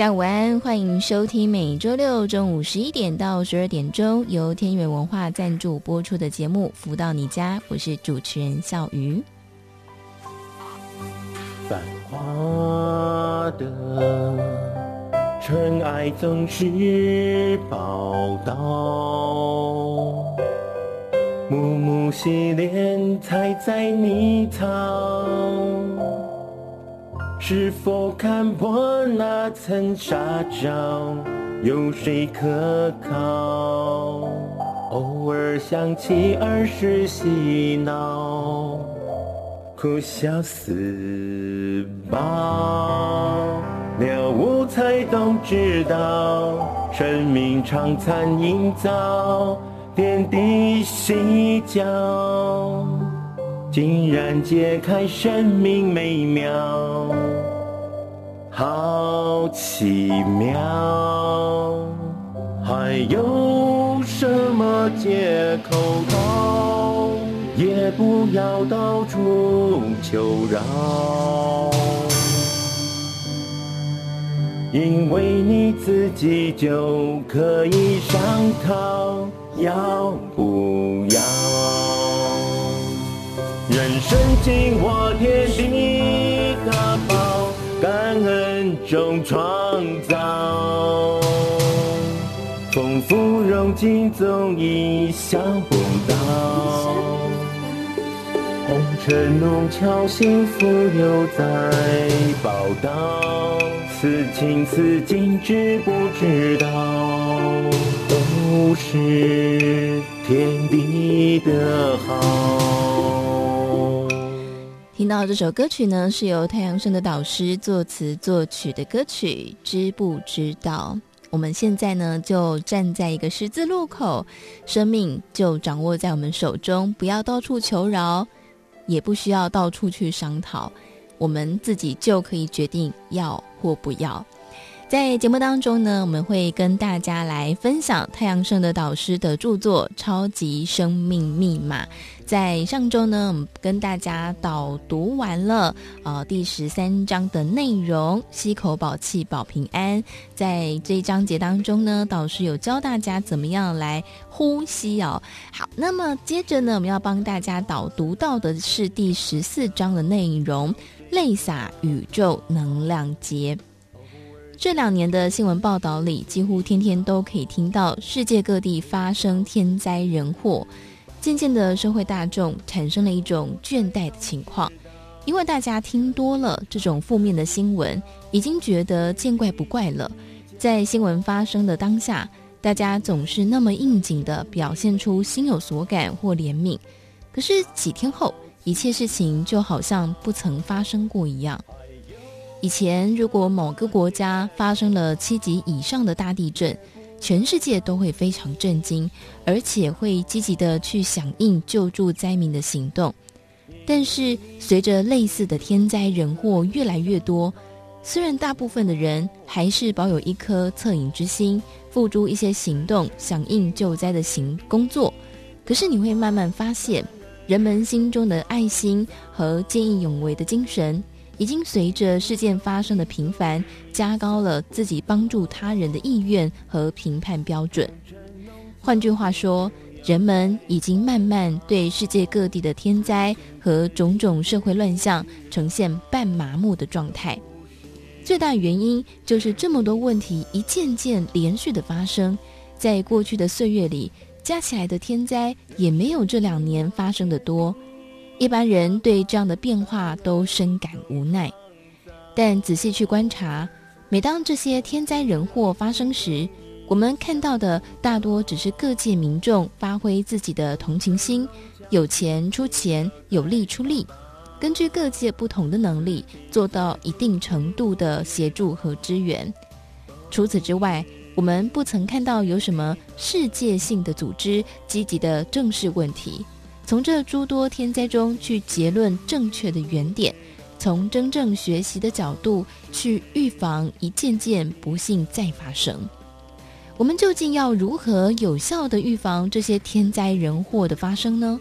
家午安，欢迎收听每周六中午十一点到十二点钟由天元文化赞助播出的节目《福到你家》，我是主持人笑鱼。繁华的尘埃总是报道，暮暮洗脸才在泥槽。是否看破那层纱罩，有谁可靠？偶尔想起儿时嬉闹，哭笑似宝。了悟才懂知道，生命常残营造，点滴细嚼，竟然揭开生命美妙。好奇妙，还有什么借口逃？也不要到处求饶，因为你自己就可以商讨，要不要？人生紧握天地大宝，感恩。中创造，丰富荣景总意想不到，红尘弄巧，幸福又在报道，此情此景知不知道，都是天地的好。听到这首歌曲呢，是由太阳盛的导师作词作曲的歌曲，知不知道？我们现在呢，就站在一个十字路口，生命就掌握在我们手中，不要到处求饶，也不需要到处去商讨，我们自己就可以决定要或不要。在节目当中呢，我们会跟大家来分享太阳盛的导师的著作《超级生命密码》。在上周呢，我们跟大家导读完了呃第十三章的内容，吸口宝气保平安。在这一章节当中呢，导师有教大家怎么样来呼吸哦。好，那么接着呢，我们要帮大家导读到的是第十四章的内容，泪洒宇宙能量节。这两年的新闻报道里，几乎天天都可以听到世界各地发生天灾人祸，渐渐的社会大众产生了一种倦怠的情况，因为大家听多了这种负面的新闻，已经觉得见怪不怪了。在新闻发生的当下，大家总是那么应景的表现出心有所感或怜悯，可是几天后，一切事情就好像不曾发生过一样。以前，如果某个国家发生了七级以上的大地震，全世界都会非常震惊，而且会积极的去响应救助灾民的行动。但是，随着类似的天灾人祸越来越多，虽然大部分的人还是保有一颗恻隐之心，付诸一些行动响应救灾的行工作，可是你会慢慢发现，人们心中的爱心和见义勇为的精神。已经随着事件发生的频繁，加高了自己帮助他人的意愿和评判标准。换句话说，人们已经慢慢对世界各地的天灾和种种社会乱象呈现半麻木的状态。最大原因就是这么多问题一件件连续的发生，在过去的岁月里，加起来的天灾也没有这两年发生的多。一般人对这样的变化都深感无奈，但仔细去观察，每当这些天灾人祸发生时，我们看到的大多只是各界民众发挥自己的同情心，有钱出钱，有力出力，根据各界不同的能力，做到一定程度的协助和支援。除此之外，我们不曾看到有什么世界性的组织积极的正视问题，从这诸多天灾中去结论正确的原点，从真正学习的角度去预防一件件不幸再发生。我们究竟要如何有效地预防这些天灾人祸的发生呢？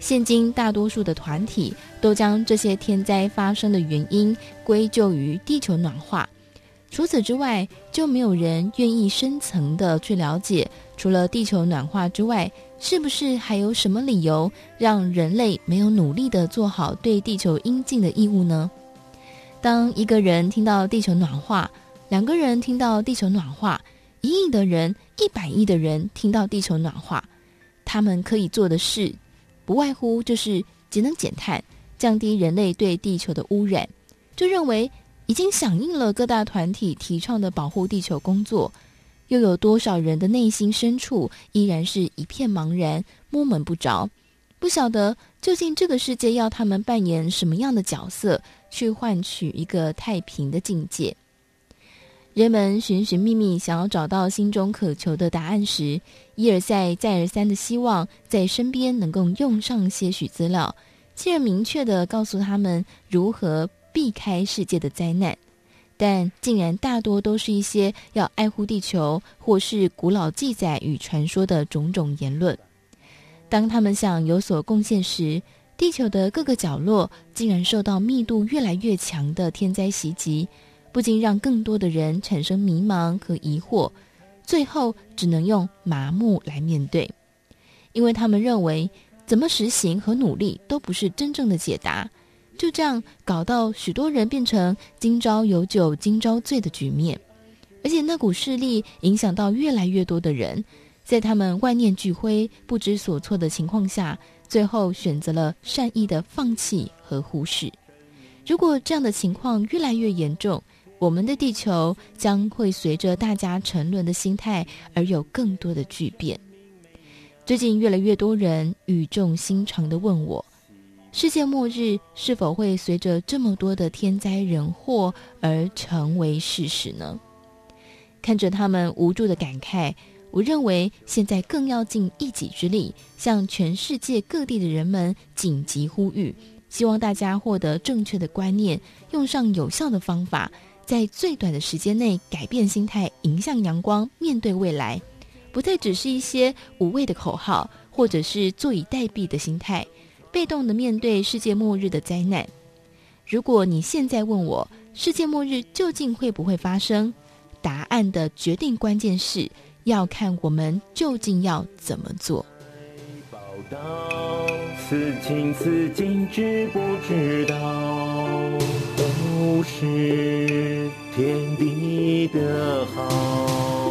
现今大多数的团体都将这些天灾发生的原因归咎于地球暖化。除此之外，就没有人愿意深层的去了解，除了地球暖化之外，是不是还有什么理由让人类没有努力的做好对地球应尽的义务呢？当一个人听到地球暖化，两个人听到地球暖化，一亿的人、一百亿的人听到地球暖化，他们可以做的事，不外乎就是节能减碳，降低人类对地球的污染，就认为。已经响应了各大团体提倡的保护地球工作，又有多少人的内心深处依然是一片茫然，摸门不着，不晓得究竟这个世界要他们扮演什么样的角色，去换取一个太平的境界。人们寻寻觅觅，想要找到心中渴求的答案时，一而再、再而三的希望在身边能够用上些许资料，进而明确的告诉他们如何。避开世界的灾难，但竟然大多都是一些要爱护地球或是古老记载与传说的种种言论。当他们想有所贡献时，地球的各个角落竟然受到密度越来越强的天灾袭击，不禁让更多的人产生迷茫和疑惑，最后只能用麻木来面对，因为他们认为怎么实行和努力都不是真正的解答。就这样搞到许多人变成今朝有酒今朝醉的局面，而且那股势力影响到越来越多的人，在他们万念俱灰、不知所措的情况下，最后选择了善意的放弃和忽视。如果这样的情况越来越严重，我们的地球将会随着大家沉沦的心态而有更多的巨变。最近越来越多人语重心长地问我。世界末日是否会随着这么多的天灾人祸而成为事实呢？看着他们无助的感慨，我认为现在更要尽一己之力，向全世界各地的人们紧急呼吁，希望大家获得正确的观念，用上有效的方法，在最短的时间内改变心态，迎向阳光，面对未来，不再只是一些无谓的口号，或者是坐以待毙的心态。被动的面对世界末日的灾难。如果你现在问我世界末日究竟会不会发生，答案的决定关键是要看我们究竟要怎么做。报道此情此景知不知道，都是天地的好。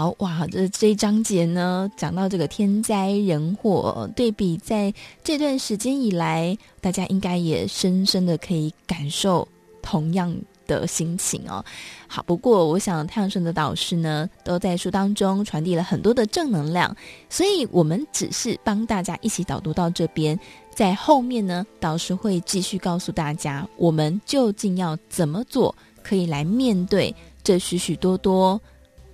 好哇，这这一章节呢，讲到这个天灾人祸，对比在这段时间以来，大家应该也深深的可以感受同样的心情哦。好，不过我想太阳神的导师呢，都在书当中传递了很多的正能量，所以我们只是帮大家一起导读到这边，在后面呢，导师会继续告诉大家，我们究竟要怎么做，可以来面对这许许多多。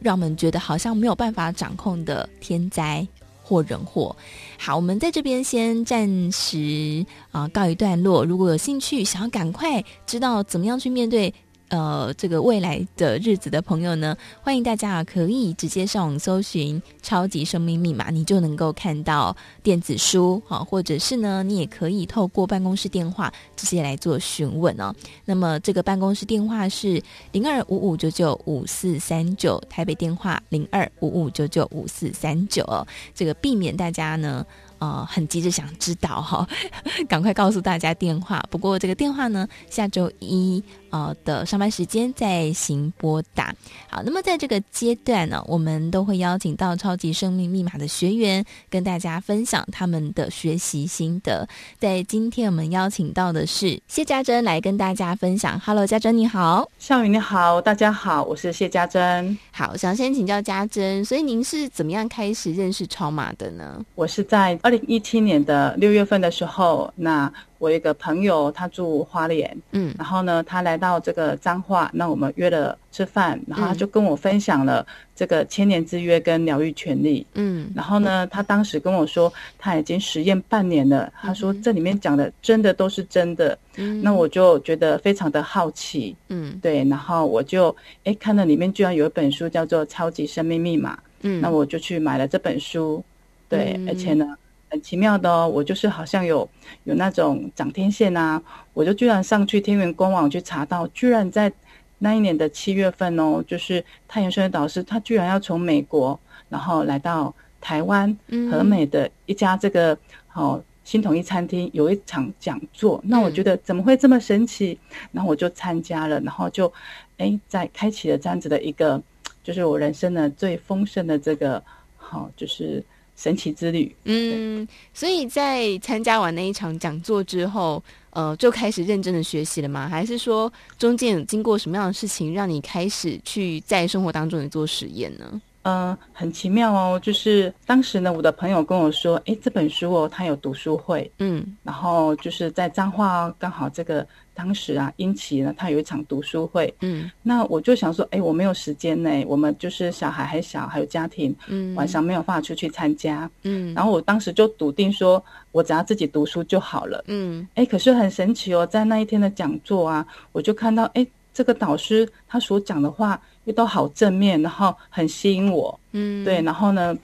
让我们觉得好像没有办法掌控的天灾或人祸。好，我们在这边先暂时啊、告一段落。如果有兴趣，想要赶快知道怎么样去面对。呃，这个未来的日子的朋友呢，欢迎大家啊，可以直接上网搜寻《超级生命密码》，你就能够看到电子书啊，或者是呢，你也可以透过办公室电话直接来做询问哦。那么这个办公室电话是零二五五九九五四三九，台北电话零二五五九九五四三九哦，这个避免大家呢。呃，很急着想知道哈，赶快告诉大家电话。不过这个电话呢，下周一、呃的上班时间再行拨打。好，那么在这个阶段呢，我们都会邀请到超级生命密码的学员跟大家分享他们的学习心得。在今天我们邀请到的是谢家珍来跟大家分享。Hello，家珍你好，笑宇你好，大家好，我是谢家珍。好，想先请教家珍，所以您是怎么样开始认识超马的呢？我是在二零一七年的六月份的时候，那。我一个朋友，他住花莲，嗯，然后呢，他来到这个彰化，那我们约了吃饭，然后他就跟我分享了这个千年之约跟疗愈权利，嗯，然后呢，他当时跟我说他已经实验半年了，他说这里面讲的真的都是真的，嗯，那我就觉得非常的好奇，嗯，对，然后我就哎看到里面居然有一本书叫做《超级生命密码》，嗯，那我就去买了这本书，对，而且呢。很奇妙的哦，我就是好像有有那种长天线啊，我就居然上去天元官网去查到，居然在那一年的七月份哦，就是太阳盛德导师他居然要从美国，然后来到台湾和美的一家这个哦新统一餐厅有一场讲座，那我觉得怎么会这么神奇？然后我就参加了，然后就哎在开启了这样子的一个，就是我人生的最丰盛的这个好就是。神奇之旅，嗯，所以在参加完那一场讲座之后，呃，就开始认真的学习了吗？还是说中间有经过什么样的事情，让你开始去在生活当中也做实验呢？嗯、呃，很奇妙哦，就是当时呢，我的朋友跟我说，哎，这本书哦，他有读书会，嗯，然后就是在彰化，刚好这个当时啊，英奇呢，他有一场读书会，嗯，那我就想说，哎，我没有时间呢，我们就是小孩还小，还有家庭，嗯，晚上没有办法出去参加，嗯，然后我当时就笃定说，我只要自己读书就好了，嗯，哎，可是很神奇哦，在那一天的讲座啊，我就看到，哎，这个导师他所讲的话又。都好正面，然后很吸引我，嗯，对，然后呢，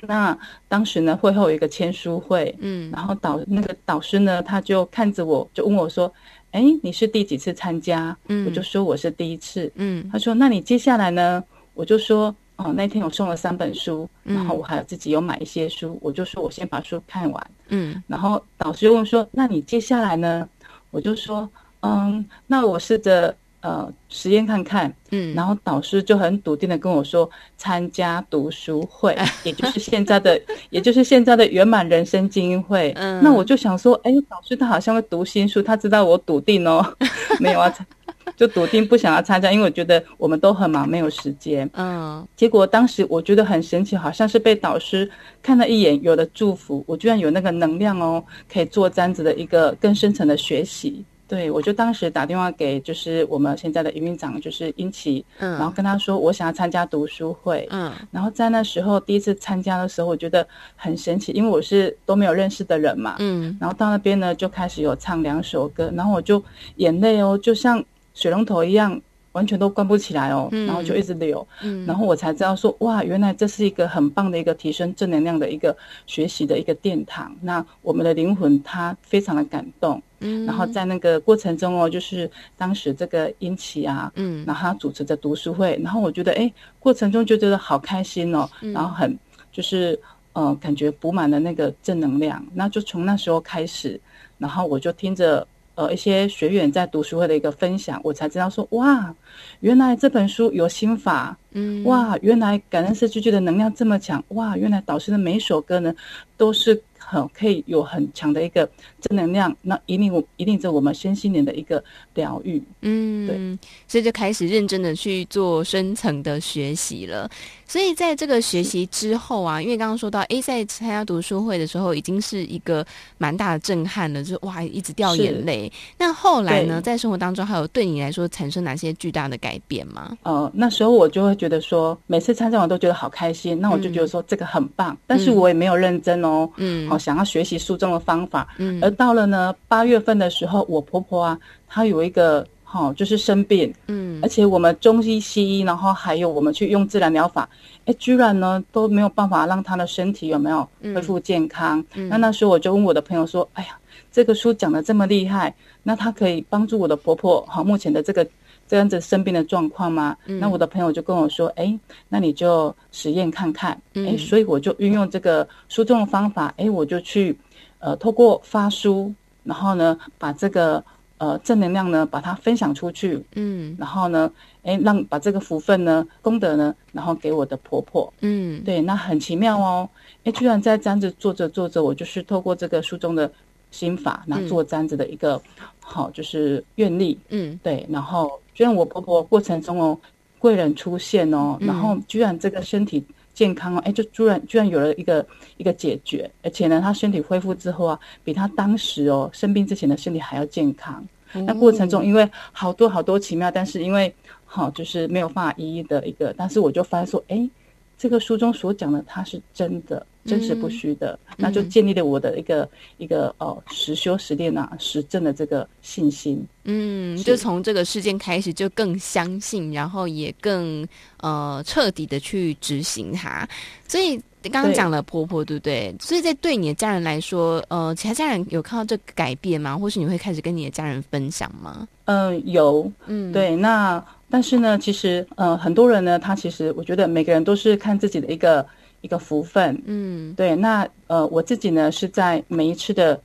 那当时呢会后有一个签书会，嗯，然后导那个导师呢，他就看着我，就问我说：“哎，你是第几次参加？”嗯，我就说我是第一次，嗯，他说：“那你接下来呢？”我就说：“哦，那天我送了三本书，然后我还有自己有买一些书，我就说我先把书看完，嗯，然后导师又问说：‘那你接下来呢？’我就说：‘嗯，那我试着。’呃，实验看看，嗯，然后导师就很笃定的跟我说，参加读书会，也就是现在的，也就是现在的圆满人生精英会。嗯，那我就想说，哎，导师他好像会读心术，他知道我笃定哦，没有啊，就笃定不想要参加，因为我觉得我们都很忙，没有时间。嗯，结果当时我觉得很神奇，好像是被导师看了一眼，有了祝福，我居然有那个能量哦，可以做这样子的一个更深层的学习。对，我就当时打电话给就是我们现在的营运长，就是英奇，嗯，然后跟他说我想要参加读书会，嗯，然后在那时候第一次参加的时候，我觉得很神奇，因为我是都没有认识的人嘛，嗯，然后到那边呢就开始有唱两首歌，然后我就眼泪哦，就像水龙头一样。完全都关不起来哦，然后就一直流，嗯，然后我才知道说，哇，原来这是一个很棒的一个提升正能量的一个学习的一个殿堂。那我们的灵魂它非常的感动，嗯，然后在那个过程中哦，就是当时这个英奇啊，嗯，然后他主持着读书会，然后我觉得哎，过程中就觉得好开心哦，然后很就是呃，感觉补满了那个正能量。那就从那时候开始，然后我就听着。呃，一些学员在读书会的一个分享，我才知道说，哇，原来这本书有心法，嗯，哇，原来感恩四句句的能量这么强，哇，原来导师的每一首歌呢，都是。很，可以有很强的一个正能量，那引领我引领着我们身心灵的一个疗愈。嗯，对，所以就开始认真的去做深层的学习了。所以在这个学习之后啊，因为刚刚说到，哎，在参加读书会的时候，已经是一个蛮大的震撼了，就哇，一直掉眼泪。那后来呢，在生活当中，还有对你来说产生哪些巨大的改变吗？呃，那时候我就会觉得说，每次参加完都觉得好开心，那我就觉得说这个很棒，嗯、但是我也没有认真哦，嗯，好。想要学习书中的方法，嗯，而到了呢八月份的时候，我婆婆啊，她有一个哈、哦，就是生病，嗯，而且我们中医西医，然后还有我们去用自然疗法，哎，居然呢都没有办法让她的身体有没有恢复健康。嗯、那那时候我就问我的朋友说，哎呀，这个书讲的这么厉害，那它可以帮助我的婆婆哈、哦，目前的这个。这样子生病的状况吗？嗯、那我的朋友就跟我说：“哎，那你就实验看看。嗯”哎，所以我就运用这个书中的方法，哎，我就去呃，透过发书，然后呢，把这个呃正能量呢，把它分享出去，嗯，然后呢，哎，让把这个福分呢、功德呢，然后给我的婆婆，嗯，对，那很奇妙哦，哎，居然在这样子做着做着，我就是透过这个书中的心法，那做这样子的一个好、嗯，就是愿力，嗯，对，然后居然我婆婆过程中哦，贵人出现哦，然后居然这个身体。健康哦，哎，就居然居然有了一个一个解决，而且呢，他身体恢复之后啊，比他当时哦生病之前的身体还要健康。嗯、那过程中，因为好多好多奇妙，但是因为好就是没有办法一一的一个，但是我就发现说，哎，这个书中所讲的，它是真的。真实不虚的、嗯，那就建立了我的一个、嗯、一个哦实修实练啊实证的这个信心。嗯，就从这个事件开始就更相信，然后也更呃彻底的去执行它。所以刚刚讲了婆婆对，对不对？所以在对你的家人来说，呃，其他家人有看到这个改变吗？或是你会开始跟你的家人分享吗？嗯、呃，有。嗯，对。那但是呢，其实呃很多人呢，他其实我觉得每个人都是看自己的一个。一个福分，嗯，对，那呃，我自己呢是在每一次的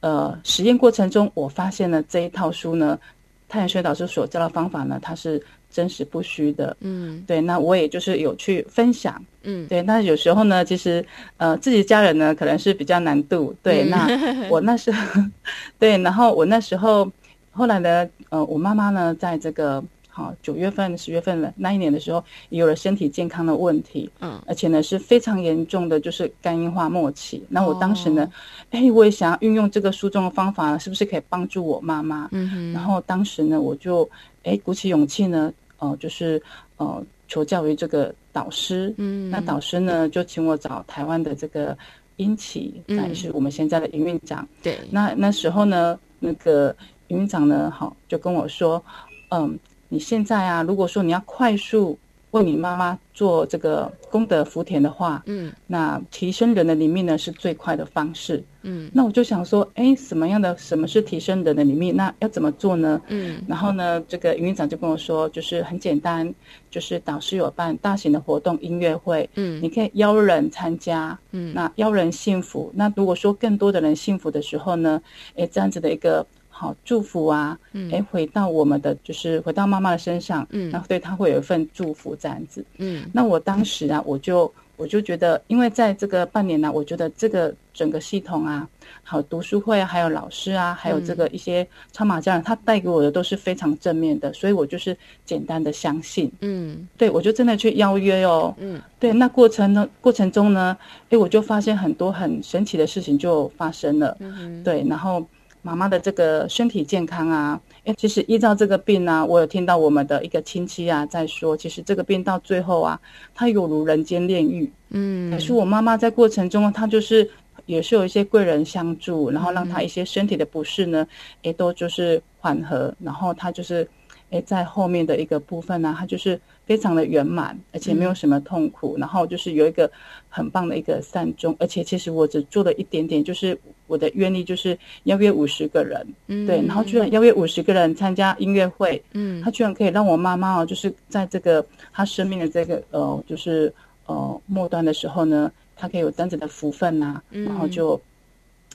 呃实验过程中，我发现了这一套书呢，太阳学导师所教的方法呢，它是真实不虚的，嗯，对，那我也就是有去分享，嗯，对，那有时候呢，其实呃自己家人呢可能是比较难度，对，嗯、那我那时候，对，然后我那时候后来呢，呃，我妈妈呢在这个。好，九月份、十月份了那一年的时候，也有了身体健康的问题，嗯，而且呢是非常严重的，就是肝硬化末期。那我当时呢，哎、哦，我也想要运用这个书中的方法，是不是可以帮助我妈妈？嗯。然后当时呢，我就哎鼓起勇气呢，哦、呃，就是呃求教于这个导师，嗯，那导师呢就请我找台湾的这个英奇，也、嗯、是我们现在的营运长。对。那那时候呢，那个营运长呢，好就跟我说，嗯。你现在啊，如果说你要快速为你妈妈做这个功德福田的话，嗯，那提升人的灵命呢是最快的方式，嗯，那我就想说，哎，什么样的什么是提升人的灵命？那要怎么做呢？嗯，然后呢，这个营运长就跟我说，就是很简单，就是导师有办大型的活动音乐会，嗯，你可以邀人参加，嗯，那邀人幸福，那如果说更多的人幸福的时候呢，哎，这样子的一个。好祝福啊，嗯，哎，回到我们的就是回到妈妈的身上，嗯，然后对她会有一份祝福这样子，嗯，那我当时啊，我就我就觉得，因为在这个半年呢，啊，我觉得这个整个系统啊，好读书会啊，还有老师啊，还有这个一些超马家人，他带给我的都是非常正面的，所以我就是简单的相信，嗯，对，我就真的去邀约哦，嗯，对，那过程呢过程中呢，哎，我就发现很多很神奇的事情就发生了，嗯，对，然后。妈妈的这个身体健康啊，哎，其实依照这个病啊，我有听到我们的一个亲戚啊在说，其实这个病到最后啊，它有如人间炼狱。嗯，可是我妈妈在过程中，她就是也是有一些贵人相助，然后让她一些身体的不适呢，哎，都就是缓和，然后她就是。诶，在后面的一个部分呢，她就是非常的圆满，而且没有什么痛苦，嗯，然后就是有一个很棒的一个善终，而且其实我只做了一点点，就是我的愿力就是邀约五十个人，嗯，对，然后居然邀约五十个人参加音乐会，嗯，他居然可以让我妈妈哦，就是在这个他生命的这个呃，就是呃末端的时候呢，他可以有这样子的福分呐，然后就。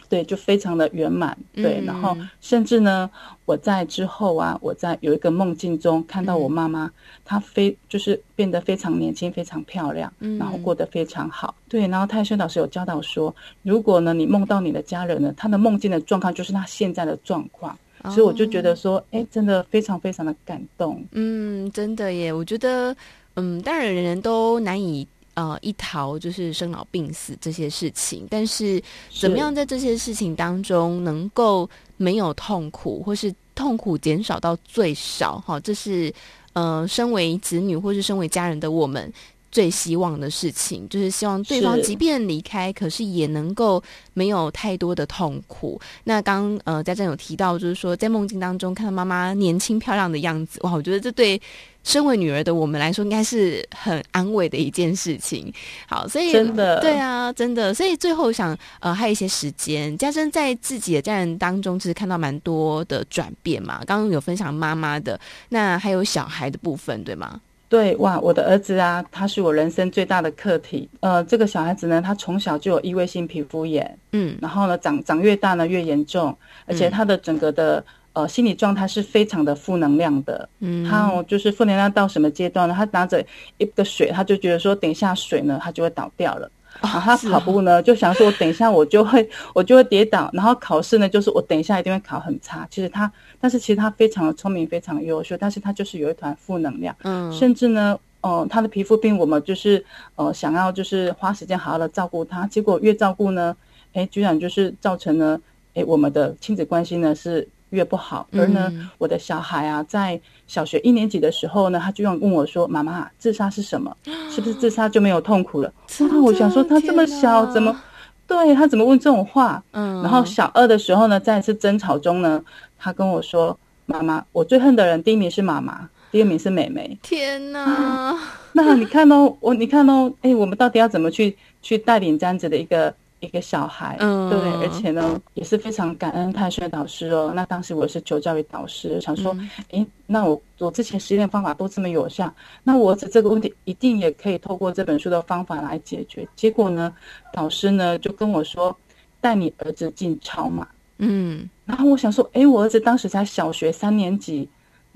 对，就非常的圆满。对，嗯、然后甚至呢，我在之后啊，我在有一个梦境中看到我妈妈，嗯、她非就是变得非常年轻，非常漂亮，嗯，然后过得非常好。对，然后泰轩老师有教导说，如果呢你梦到你的家人呢，他的梦境的状况就是他现在的状况，哦，所以我就觉得说，哎，真的非常非常的感动。嗯，真的耶，我觉得，嗯，当然人人都难以。呃，一逃就是生老病死这些事情，但是怎么样在这些事情当中能够没有痛苦，或是痛苦减少到最少？哈，这是呃，身为子女或是身为家人的我们最希望的事情，就是希望对方即便离开，可是也能够没有太多的痛苦。那刚呃，家珍有提到，就是说在梦境当中看到妈妈年轻漂亮的样子，哇，我觉得这对。身为女儿的我们来说，应该是很安慰的一件事情。好，所以真的对啊，真的。所以最后想，呃，还有一些时间，家珍在自己的家人当中，其实看到蛮多的转变嘛。刚刚有分享妈妈的，那还有小孩的部分，对吗？对，哇，我的儿子啊，他是我人生最大的课题。呃，这个小孩子呢，他从小就有异位性皮肤炎，嗯，然后呢，长长越大呢越严重，而且他的整个的。呃心理状态是非常的负能量的。嗯，他哦就是负能量到什么阶段呢？他拿着一个水，他就觉得说等一下水呢，他就会倒掉了。然后他跑步呢，就想说我等一下我就会我就会跌倒。然后考试呢，就是我等一下一定会考很差。其实他，但是其实他非常的聪明，非常优秀，但是他就是有一团负能量。嗯，甚至呢。哦、呃，他的皮肤病，我们就是呃想要就是花时间好好的照顾他，结果越照顾呢，哎，居然就是造成了哎我们的亲子关系呢是越不好。而呢，嗯、我的小孩啊，在小学一年级的时候呢，他居然问我说：“妈妈，自杀是什么？是不是自杀就没有痛苦了？”然后我想说，他这么小，怎么对他怎么问这种话？嗯。然后小二的时候呢，在一次争吵中呢，他跟我说：“妈妈，我最恨的人第一名是妈妈。”第二名是妹妹。天哪！啊、那你看哦，我你看哦，哎，我们到底要怎么去去带领这样子的一个一个小孩？嗯，对，而且呢，也是非常感恩太学导师哦。那当时我是求教育导师，想说，哎、嗯，那我我之前实验方法都这么有效，那我儿子这个问题一定也可以透过这本书的方法来解决。结果呢，导师呢就跟我说，带你儿子进超马。嗯，然后我想说，哎，我儿子当时才小学三年级。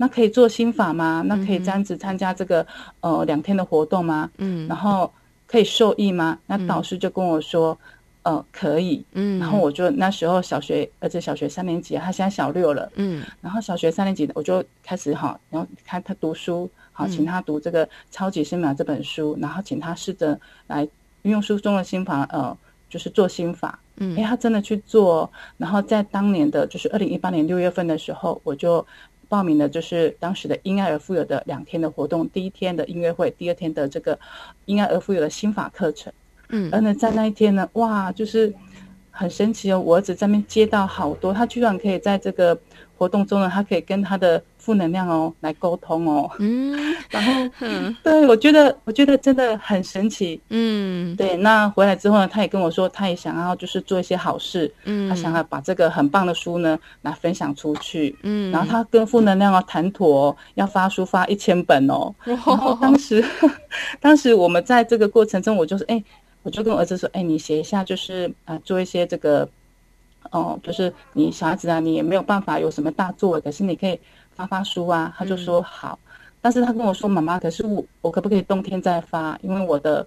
那可以做心法吗？那可以这样子参加这个、嗯、呃两天的活动吗？嗯，然后可以受益吗？那导师就跟我说，嗯、呃，可以。嗯，然后我就那时候小学，而且小学三年级，他现在小六了。嗯，然后小学三年级我就开始哈，然后看他读书，好，请他读这个《超级心法》这本书，然后请他试着来运用书中的心法，呃，就是做心法。嗯，哎，他真的去做，然后在当年的就是二零一八年六月份的时候，我就。报名了就是当时的因爱而富有的两天的活动，第一天的音乐会，第二天的这个因爱而富有的心法课程。嗯，而呢，在那一天呢，哇，就是很神奇哦，我儿子在那边接到好多，他居然可以在这个活动中呢，他可以跟他的。负能量哦，来沟通哦，嗯，然后，嗯，对，我觉得，我觉得真的很神奇，嗯，对。那回来之后呢，他也跟我说，他也想要就是做一些好事，嗯，他想要把这个很棒的书呢来分享出去，嗯，然后他跟负能量哦谈妥，要发书发一千本哦，然后当时，当时我们在这个过程中，我就是哎，我就跟我儿子说，哎，你写一下，就是啊、呃，做一些这个，哦，就是你小孩子啊，你也没有办法有什么大作为，可是你可以。发发书啊，他就说好，嗯、但是他跟我说妈妈，可是我我可不可以冬天再发？因为我的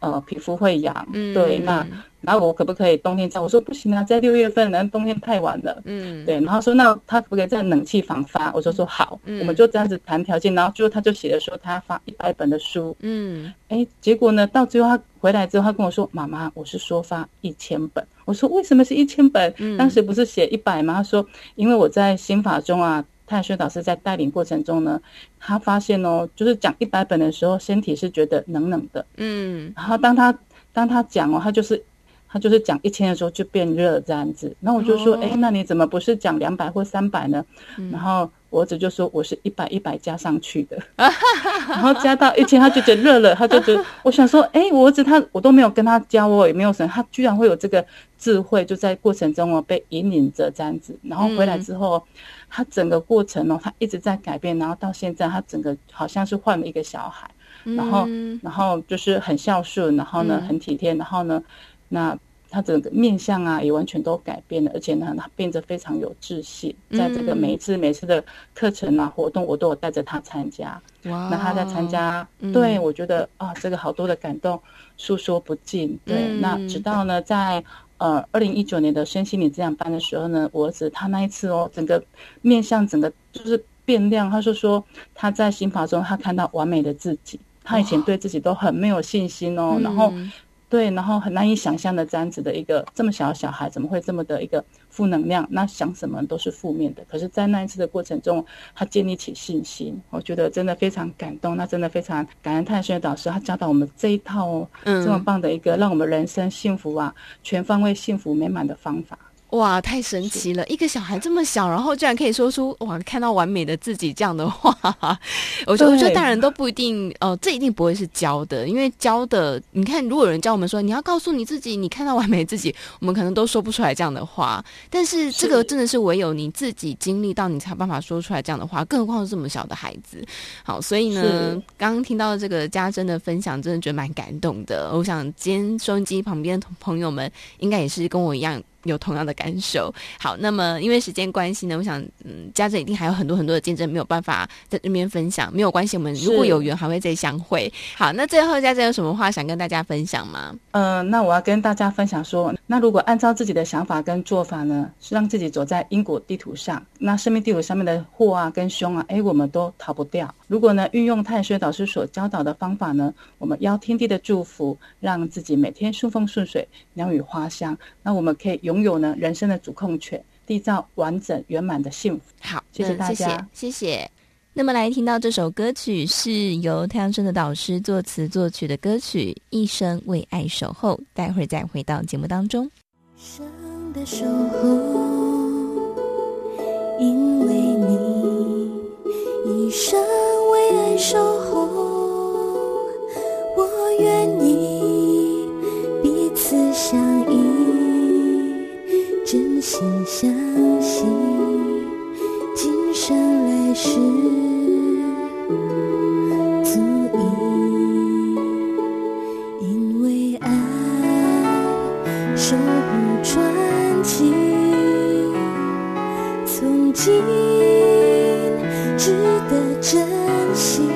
呃皮肤会痒，嗯、对，那然后我可不可以冬天再？我说不行啊，在六月份，然后冬天太晚了，嗯，对，然后说那他可不可以在冷气房发？我就说好，嗯、我们就这样子谈条件，然后最后他就写了说他要发一百本的书，嗯，哎，结果呢，到最后他回来之后，他跟我说妈妈，我是说发一千本，我说为什么是一千本？嗯、当时不是写一百吗？他说因为我在心法中啊。太阳穴导师在带领过程中呢，他发现哦，就是讲一百本的时候，身体是觉得冷冷的，嗯，然后当他当他讲哦，他就是他就是讲一千的时候就变热这样子，然后我就说，哎、哦，那你怎么不是讲两百或三百呢？嗯、然后。我儿子就说我是一百一百加上去的，然后加到一千，他就觉得热了，他就觉得 我想说，哎，我儿子他我都没有跟他教我，也没有什么，他居然会有这个智慧，就在过程中哦被引领着这样子，然后回来之后，他整个过程哦，他一直在改变，然后到现在他整个好像是换了一个小孩，然后然后就是很孝顺，然后呢很体贴，然后呢那。他整个面相啊，也完全都改变了，而且呢，他变得非常有自信。在这个每一次、每次的课程啊、活动，我都有带着他参加。哇！那他在参加，嗯、对我觉得啊，这个好多的感动，诉说不尽。对，嗯、那直到呢，在呃二零一九年的身心灵滋养班的时候呢，我儿子他那一次哦，整个面向整个就是变亮。他就说他在心法中，他看到完美的自己。他以前对自己都很没有信心哦，哇然后。嗯对，然后很难以想象的这样子的一个这么小的小孩，怎么会这么的一个负能量？那想什么都是负面的。可是，在那一次的过程中，他建立起信心，我觉得真的非常感动。那真的非常感恩太轩导师，他教导我们这一套哦，嗯、这么棒的一个让我们人生幸福啊，全方位幸福美满的方法。哇，太神奇了！一个小孩这么小，然后居然可以说出“哇，看到完美的自己”这样的话。我觉得，我觉得大人都不一定，呃，这一定不会是教的，因为教的，你看，如果有人教我们说你要告诉你自己，你看到完美自己，我们可能都说不出来这样的话。但是这个真的是唯有你自己经历到，你才有办法说出来这样的话，更何况是这么小的孩子。好，所以呢，刚刚听到这个家珍的分享，真的觉得蛮感动的。我想，今天收音机旁边的朋友们，应该也是跟我一样。有同样的感受。好，那么因为时间关系呢，我想，嗯，家珍一定还有很多很多的见证没有办法在这边分享，没有关系，我们如果有缘还会再相会。好，那最后家珍有什么话想跟大家分享吗？嗯、呃，那我要跟大家分享说，那如果按照自己的想法跟做法呢，是让自己走在因果地图上，那生命地图上面的祸啊跟凶啊，哎，我们都逃不掉。如果呢，运用太学导师所教导的方法呢，我们邀天地的祝福，让自己每天顺风顺水，鸟语花香，那我们可以拥有呢人生的主控权，缔造完整圆满的幸福。好，谢谢大家，谢谢。谢谢。那么来听到这首歌曲，是由太阳盛德导师作词作曲的歌曲《一生为爱守候》，待会儿再回到节目当中。一生的守候，因为你一生为爱守候，我愿意彼此相依，真心相信，今生还是足以，因为爱，手不转奇，从今值得珍惜。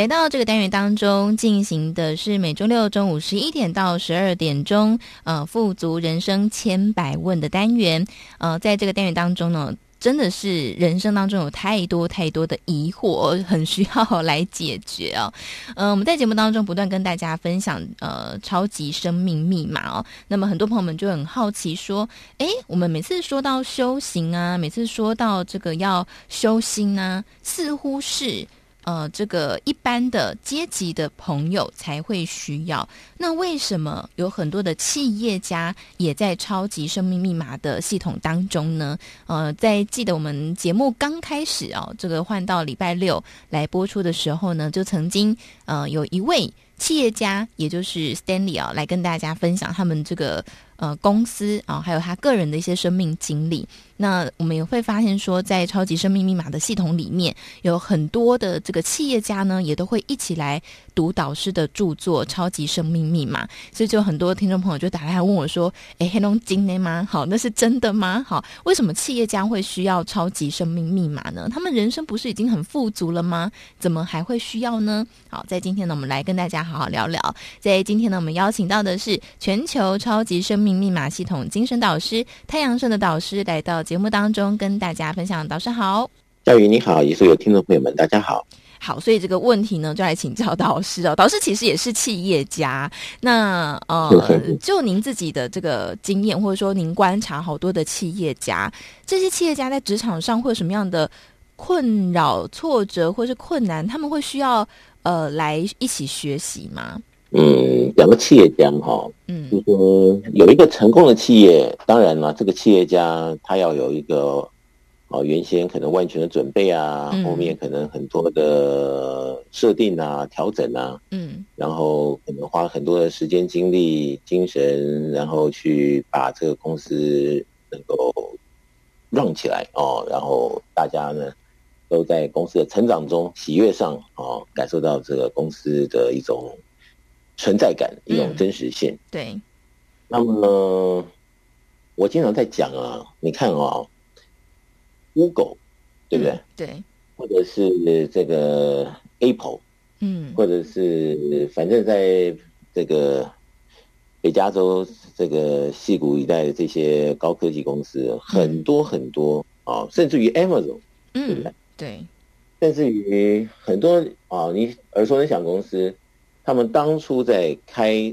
来到这个单元当中，进行的是每周六中午十一点到十二点钟，呃，富足人生千百问的单元。呃，在这个单元当中呢，真的是人生当中有太多太多的疑惑，很需要来解决哦。呃，我们在节目当中不断跟大家分享，呃，超级生命密码哦。那么很多朋友们就很好奇说，诶，我们每次说到修行啊，每次说到这个要修心啊，似乎是。呃，这个一般的阶级的朋友才会需要。那为什么有很多的企业家也在超级生命密码的系统当中呢？呃，在记得我们节目刚开始哦，这个换到礼拜六来播出的时候呢，就曾经呃有一位企业家，也就是 Stanley 啊，来跟大家分享他们这个。呃，公司啊，还有他个人的一些生命经历。那我们也会发现说，在超级生命密码的系统里面，有很多的这个企业家呢，也都会一起来读导师的著作《超级生命密码》。所以，就很多听众朋友就打来问我说：“哎，黑龙金的吗？好，那是真的吗？好，为什么企业家会需要超级生命密码呢？他们人生不是已经很富足了吗？怎么还会需要呢？”好，在今天呢，我们来跟大家好好聊聊。在今天呢，我们邀请到的是全球超级生命。密码系统精神导师太阳盛的导师来到节目当中，跟大家分享。导师好，嘉宇你好，也所有听众朋友们，大家好。好，所以这个问题呢，就来请教导师哦。导师其实也是企业家，那呃，就您自己的这个经验，或者说您观察好多的企业家，这些企业家在职场上会有什么样的困扰、挫折，或是困难，他们会需要呃来一起学习吗？嗯，两个企业家哈，嗯，就是说有一个成功的企业，当然了，这个企业家他要有一个啊，原先可能万全的准备啊，后面可能很多的设定啊、调整啊，嗯，然后可能花很多的时间、精力、精神，然后去把这个公司能够让起来哦，然后大家呢都在公司的成长中、喜悦上哦，感受到这个公司的一种。存在感，一种真实性。嗯、对，那么我经常在讲啊，你看啊，Google，对不对？嗯、对，或者是这个 Apple，嗯，或者是反正在这个北加州这个矽谷一带的这些高科技公司，嗯、很多很多啊，甚至于 Amazon，嗯，对不对？对，甚至于很多啊，你耳熟能详公司。他们当初在开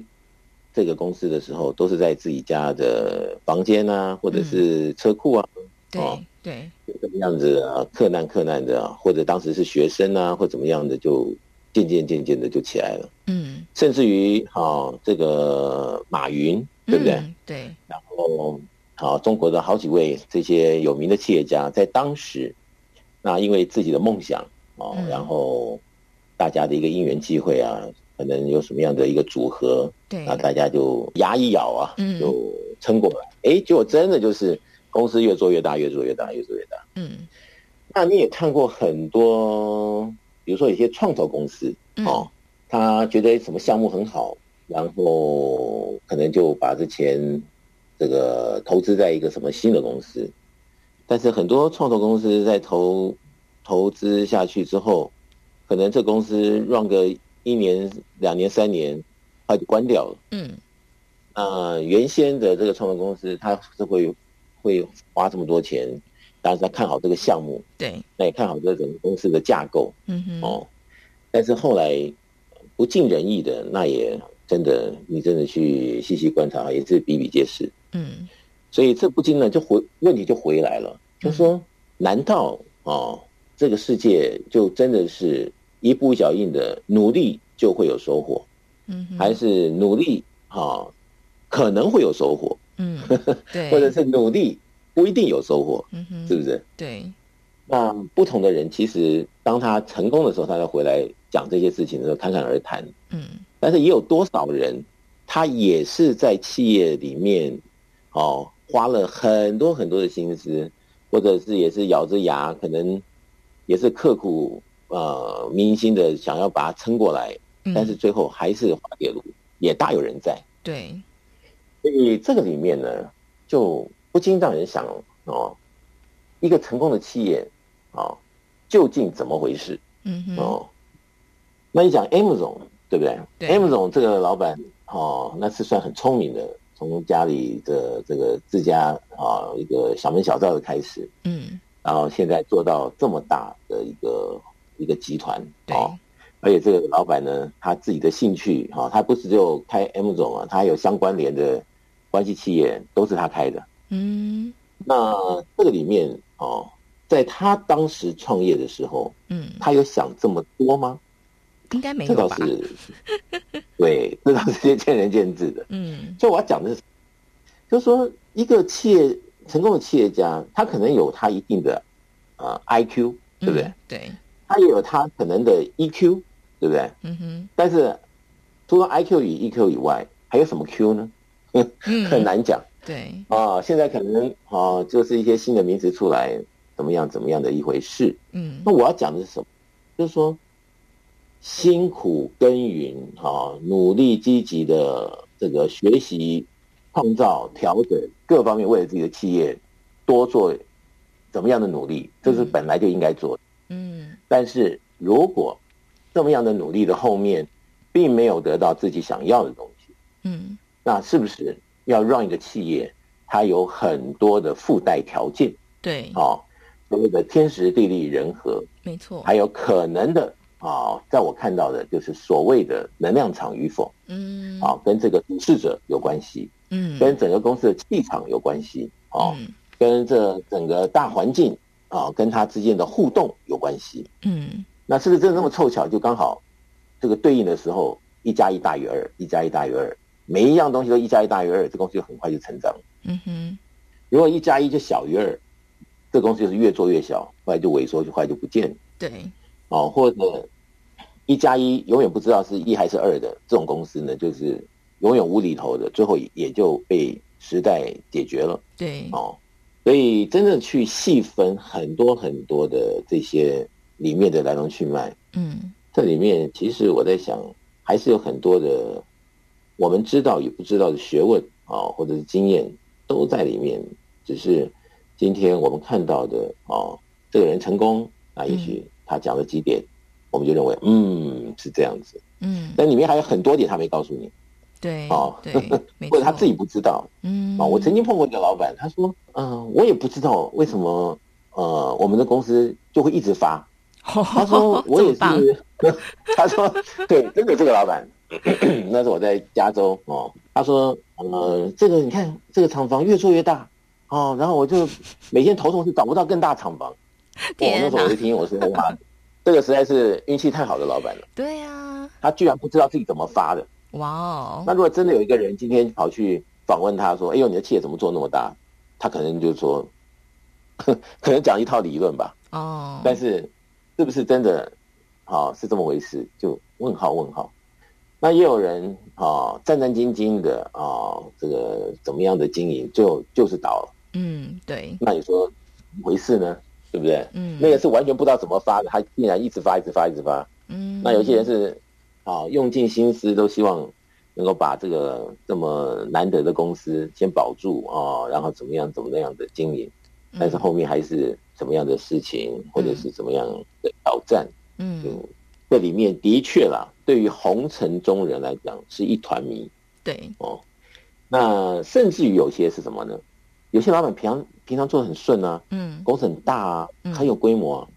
这个公司的时候，都是在自己家的房间啊，或者是车库啊，对、嗯、对，这么样子啊，克难克难的啊，或者当时是学生啊，或怎么样的，就渐渐渐渐的就起来了。嗯，甚至于好、哦、这个马云，对不对？嗯、对。然后好、哦、中国的好几位这些有名的企业家，在当时，那因为自己的梦想哦，嗯、然后大家的一个因缘机会啊，可能有什么样的一个组合，对，那大家就牙一咬啊，嗯，就撑过来。哎，结果真的就是公司越做越大，越做越大，越做越大。嗯。那你也看过很多，比如说有些创投公司、嗯、哦，他觉得什么项目很好，然后可能就把这钱这个投资在一个什么新的公司，但是很多创投公司在投投资下去之后，可能这公司 run 个一年、两年、三年，它就关掉了。嗯，那原先的这个创投公司，它是会会花这么多钱。当时他看好这个项目，对，那也看好这整个公司的架构，嗯哼，哦，但是后来不尽人意的，那也真的，你真的去细细观察，也是比比皆是，嗯，所以这不禁呢，就回问题就回来了，就说，难道哦，这个世界就真的是一步一脚印的努力就会有收获，嗯，还是努力啊、哦、可能会有收获，嗯，对，或者是努力。不一定有收获，嗯哼，是不是？对。那不同的人，其实当他成功的时候，他再回来讲这些事情的时候，侃侃而谈。嗯。但是也有多少人，他也是在企业里面，哦，花了很多很多的心思，或者是也是咬着牙，可能也是刻苦呃明星的想要把它撑过来，嗯，但是最后还是滑铁卢，也大有人在。对。所以这个里面呢，就。不禁让人想哦，一个成功的企业哦，究竟怎么回事？嗯哼哦，那你讲 M 总对不对，对？M 总这个老板哦，那是算很聪明的，从家里的这个自家啊一个小门小灶的开始，嗯，然后现在做到这么大的一个一个集团，哦，而且这个老板呢，他自己的兴趣哈，他不是就开 M 总啊，他还有相关联的关系企业都是他开的。嗯，那这个里面哦，在他当时创业的时候，嗯，他有想这么多吗？应该没有吧。这倒是，对，这倒是些见仁见智的。嗯，所以我要讲的是，就是说，一个企业成功的企业家，他可能有他一定的啊、呃、IQ，对不对？嗯、对，他也有他可能的 EQ，对不对？嗯哼。但是除了 IQ 与 EQ 以外，还有什么 Q 呢？很难讲。对啊，现在可能啊，就是一些新的名词出来，怎么样怎么样的一回事。嗯，那我要讲的是什么？就是说，辛苦耕耘啊，努力积极的这个学习、创造、调整各方面，为了自己的企业多做怎么样的努力，这是本来就应该做的。嗯，但是如果这么样的努力的后面，并没有得到自己想要的东西，嗯，那是不是？要让一个企业，它有很多的附带条件，对，啊，所谓的天时地利人和，没错，还有可能的啊，在我看到的就是所谓的能量场与否，嗯，啊，跟这个主事者有关系，嗯，跟整个公司的气场有关系，啊，跟这整个大环境啊，跟他之间的互动有关系，嗯，那是不是真的那么凑巧，就刚好这个对应的时候，一加一大于二，一加一大于二。每一样东西都一加一大于二，这公司就很快就成长。嗯哼，如果一加一就小于二，这公司就是越做越小，后来就萎缩，就后来就不见了。对，哦，或者一加一永远不知道是一还是二的这种公司呢，就是永远无厘头的，最后也就被时代解决了。对，哦，所以真正去细分很多很多的这些里面的来龙去脉，嗯，这里面其实我在想，还是有很多的。我们知道与不知道的学问啊，或者是经验都在里面，只是今天我们看到的啊，这个人成功，那也许他讲了几点，嗯、我们就认为嗯是这样子，嗯，但里面还有很多点他没告诉你，对，啊，或者他自己不知道，嗯，啊，我曾经碰过一个老板，他说，嗯、呃，我也不知道为什么，呃，我们的公司就会一直发，他说我也是，他说对，真的这个老板。那是我在加州哦，他说，呃，这个你看，这个厂房越做越大哦，然后我就每天头痛是找不到更大厂房。我、哦、那时候我一听，我说哇，这个实在是运气太好的老板了。对呀、啊，他居然不知道自己怎么发的。哇哦！那如果真的有一个人今天跑去访问他说：“哎呦，你的企业怎么做那么大？”他可能就说，可能讲一套理论吧。哦。但是是不是真的？好、哦，是这么回事？就问号问号。那也有人啊、哦，战战兢兢的啊、哦，这个怎么样的经营，就就是倒了。嗯，对。那你说怎么回事呢？对不对？嗯。那个是完全不知道怎么发的，他竟然一直发，一直发，一直发。嗯。那有些人是啊、哦，用尽心思都希望能够把这个这么难得的公司先保住啊、哦，然后怎么样怎么样的经营，但是后面还是什么样的事情，嗯、或者是怎么样的挑战，嗯。嗯这里面的确啦，对于红尘中人来讲是一团迷。对哦，那甚至于有些是什么呢？有些老板平常平常做的很顺啊，嗯，公司很大啊，很有规模啊，嗯、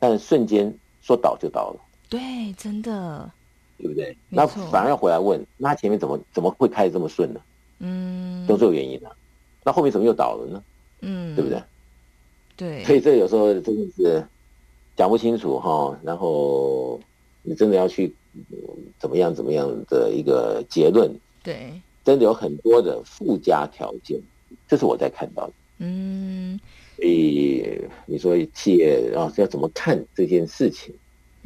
但瞬间说倒就倒了。对，真的，对不对？那反而要回来问，那他前面怎么怎么会开的这么顺呢？嗯，都是有原因的。那后面怎么又倒了呢？嗯，对不对？对，所以这有时候真的是。讲不清楚哈，然后你真的要去怎么样怎么样的一个结论？对，真的有很多的附加条件，这是我在看到的。嗯，所以你说企业啊要怎么看这件事情？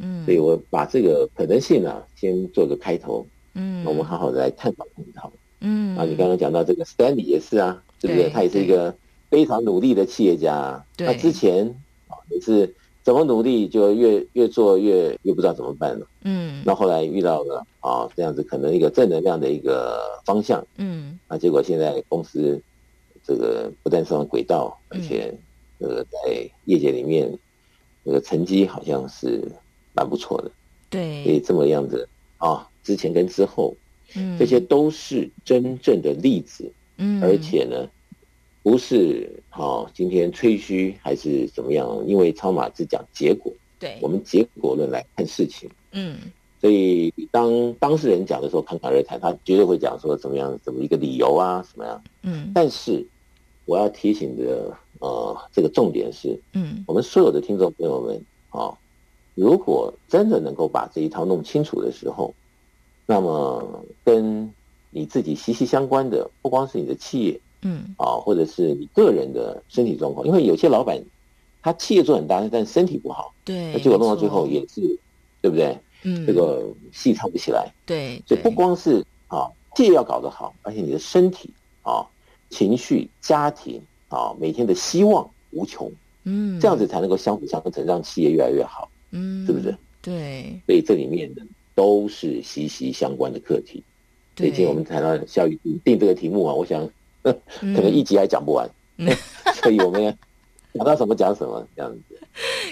嗯，所以我把这个可能性呢、啊、先做个开头。嗯，那我们好好的来探讨探讨。嗯，啊，你刚刚讲到这个 Stanley 也是啊，对不对？他也是一个非常努力的企业家。对，他之前啊也是。怎么努力就越越做越越不知道怎么办了。嗯，那后来遇到了啊这样子可能一个正能量的一个方向。嗯，那结果现在公司这个不但上了轨道，而且这个在业界里面这个成绩好像是蛮不错的。对，所以这么样子啊，之前跟之后，嗯，这些都是真正的例子。嗯，而且呢。不是好、哦，今天吹嘘还是怎么样？因为超马只讲结果，对，我们结果论来看事情。嗯，所以当当事人讲的时候，侃侃而谈，他绝对会讲说怎么样，怎么一个理由啊，什么样？嗯，但是我要提醒的呃，这个重点是，嗯，我们所有的听众朋友们啊、哦，如果真的能够把这一套弄清楚的时候，那么跟你自己息息相关的，不光是你的企业。嗯，啊，或者是你个人的身体状况，因为有些老板他企业做很大，但身体不好，对，那结果弄到最后也是，对不对？嗯，这个戏唱不起来，对，所以不光是啊，企业要搞得好，而且你的身体啊、情绪、家庭啊，每天的希望无穷，嗯，这样子才能够相辅相成，让企业越来越好，嗯，是不是？对，所以这里面的都是息息相关的课题。最近我们谈到教育定这个题目啊，我想。可能一集还讲不完，嗯、所以我们 讲到什么讲什么这样子，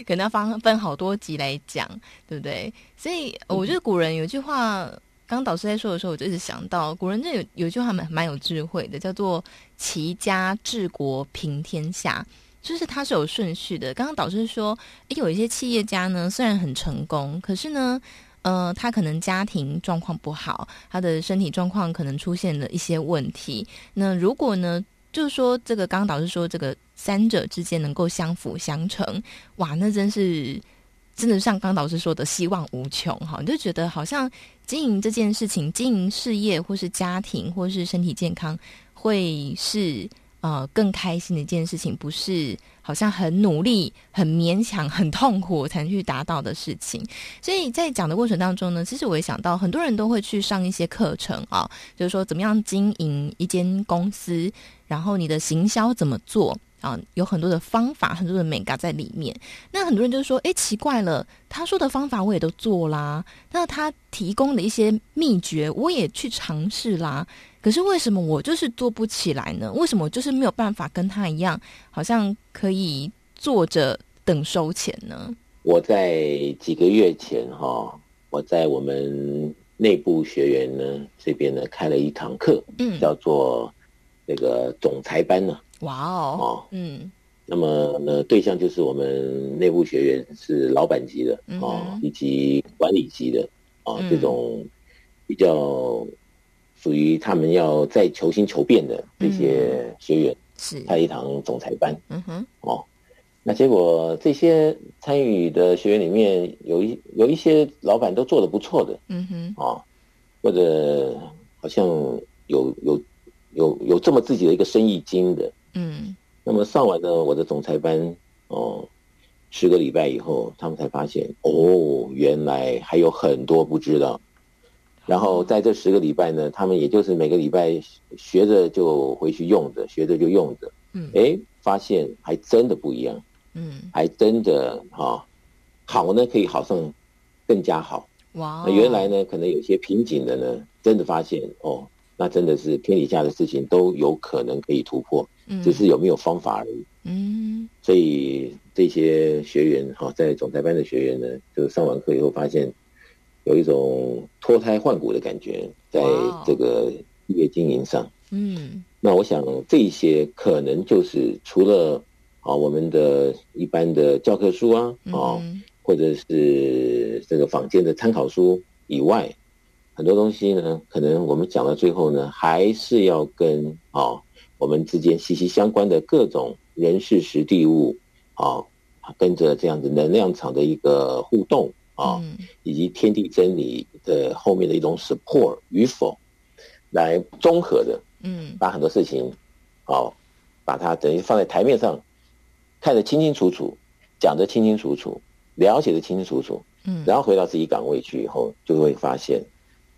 可能要分分好多集来讲，对不对？所以我觉得古人有句话，刚刚导师在说的时候，我就一直想到古人这有有句话蛮蛮有智慧的，叫做“齐家治国平天下”，就是它是有顺序的。刚刚导师说，诶，有一些企业家呢，虽然很成功，可是呢。呃，他可能家庭状况不好，他的身体状况可能出现了一些问题。那如果呢，就是说这个刚刚导师说这个三者之间能够相辅相成，哇，那真是真的像刚导师说的希望无穷哈！你就觉得好像经营这件事情，经营事业或是家庭或是身体健康，会是。呃，更开心的一件事情，不是好像很努力、很勉强、很痛苦才能去达到的事情。所以在讲的过程当中呢，其实我也想到，很多人都会去上一些课程啊，就是说怎么样经营一间公司，然后你的行销怎么做。啊，有很多的方法，很多的眉角在里面。那很多人就说：“哎，奇怪了，他说的方法我也都做啦，那他提供的一些秘诀我也去尝试啦，可是为什么我就是做不起来呢？为什么我就是没有办法跟他一样，好像可以坐着等收钱呢？”我在几个月前哈，我在我们内部学员呢这边呢开了一堂课，嗯，叫做那个总裁班呢。哇哦，哦，嗯，那么呢，对象就是我们内部学员是老板级的啊、嗯哦，以及管理级的啊、哦嗯，这种比较属于他们要再求新求变的这些学员，是、嗯、开一堂总裁班，嗯哼，哦，那结果这些参与的学员里面，有一有一些老板都做的不错的，嗯哼，啊，或者好像有有有有这么自己的一个生意经的，嗯，那么上完呢我的总裁班，哦，十个礼拜以后，他们才发现，哦，原来还有很多不知道。然后在这十个礼拜呢，他们也就是每个礼拜学着就回去用着，学着就用着，嗯，哎，发现还真的不一样。嗯，还真的哈、哦，好呢，可以好上更加好。哇，那原来呢，可能有些瓶颈的呢，真的发现哦，那真的是天底下的事情都有可能可以突破，嗯，只是有没有方法而已。嗯，所以这些学员哈、哦，在总裁班的学员呢，就上完课以后发现有一种脱胎换骨的感觉，在这个企业经营上。嗯，那我想这些可能就是除了。啊，我们的一般的教科书啊，啊，或者是这个坊间的参考书以外，很多东西呢，可能我们讲到最后呢，还是要跟啊我们之间息息相关的各种人事时地物啊，跟着这样子能量场的一个互动啊，以及天地真理的后面的一种 support 与否，来综合的，嗯，把很多事情，啊，把它等于放在台面上。看得清清楚楚，讲得清清楚楚，了解得清清楚楚，嗯，然后回到自己岗位去以后，就会发现，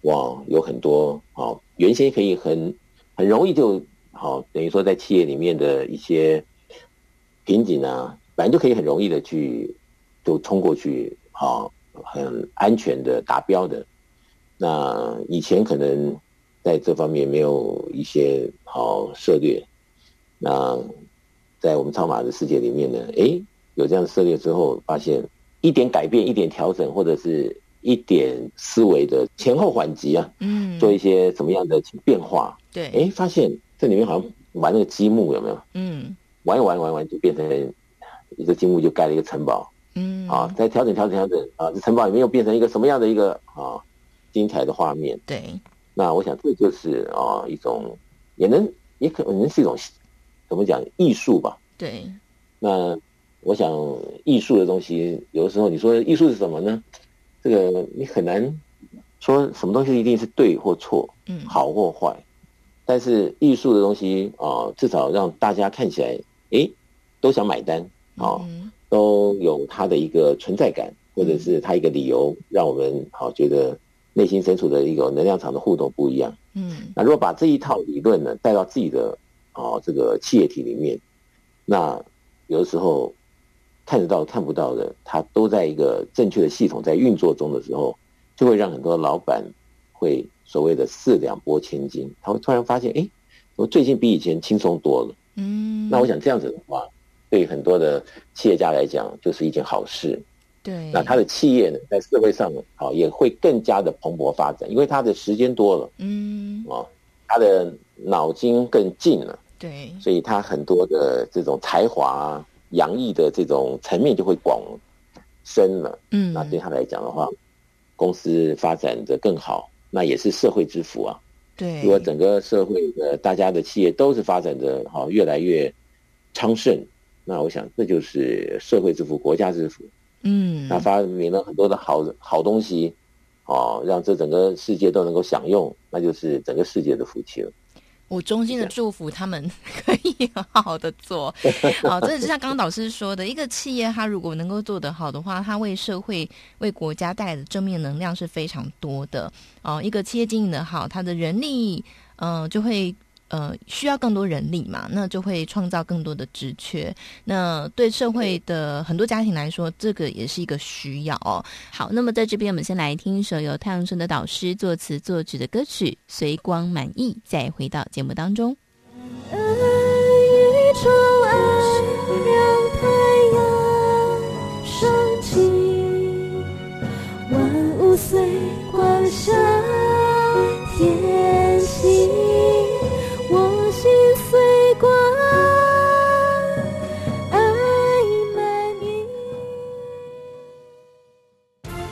哇，有很多好、哦，原先可以很很容易就好、哦，等于说在企业里面的一些瓶颈啊，反正就可以很容易的去就冲过去，好、哦，很安全的达标的。那以前可能在这方面没有一些好策略，那。在我们超马的世界里面呢，哎，有这样的策略之后，发现一点改变、一点调整，或者是一点思维的前后缓急啊，嗯，做一些什么样的变化，对，哎，发现这里面好像玩那个积木有没有？嗯，玩一玩玩玩就变成一个积木就盖了一个城堡，嗯，啊，再调整调整调整啊，这城堡里面又变成一个什么样的一个啊精彩的画面？对，那我想这就是啊一种也能也可能是一种。怎么讲艺术吧？对，那我想艺术的东西，有的时候你说艺术是什么呢？这个你很难说什么东西一定是对或错，嗯，好或坏。但是艺术的东西啊、呃，至少让大家看起来，诶，都想买单啊、呃嗯，都有它的一个存在感，或者是它一个理由，让我们好、呃、觉得内心深处的一个能量场的互动不一样。嗯，那如果把这一套理论呢带到自己的。哦，这个企业体里面，那有的时候看得到看不到的，它都在一个正确的系统在运作中的时候，就会让很多老板会所谓的四两拨千斤，他会突然发现，哎，我最近比以前轻松多了。嗯，那我想这样子的话，对很多的企业家来讲，就是一件好事。对，那他的企业呢，在社会上好也会更加的蓬勃发展，因为他的时间多了。嗯，啊，他的。脑筋更近了，对，所以他很多的这种才华洋溢的这种层面就会广深了。嗯，那对他来讲的话，公司发展的更好，那也是社会之福啊。对，如果整个社会的大家的企业都是发展的好，越来越昌盛，那我想这就是社会之福、国家之福。嗯，那发明了很多的好好东西，哦，让这整个世界都能够享用，那就是整个世界的福气了。我衷心的祝福他们可以好好的做，好，这就像刚刚导师说的，一个企业它如果能够做得好的话，它为社会、为国家带来的正面能量是非常多的。哦，一个企业经营的好，它的人力，嗯、呃，就会。呃，需要更多人力嘛，那就会创造更多的职缺。那对社会的很多家庭来说，这个也是一个需要哦。好，那么在这边，我们先来听一首由太阳神的导师作词作曲的歌曲《随光满溢》，再回到节目当中。爱与宠爱，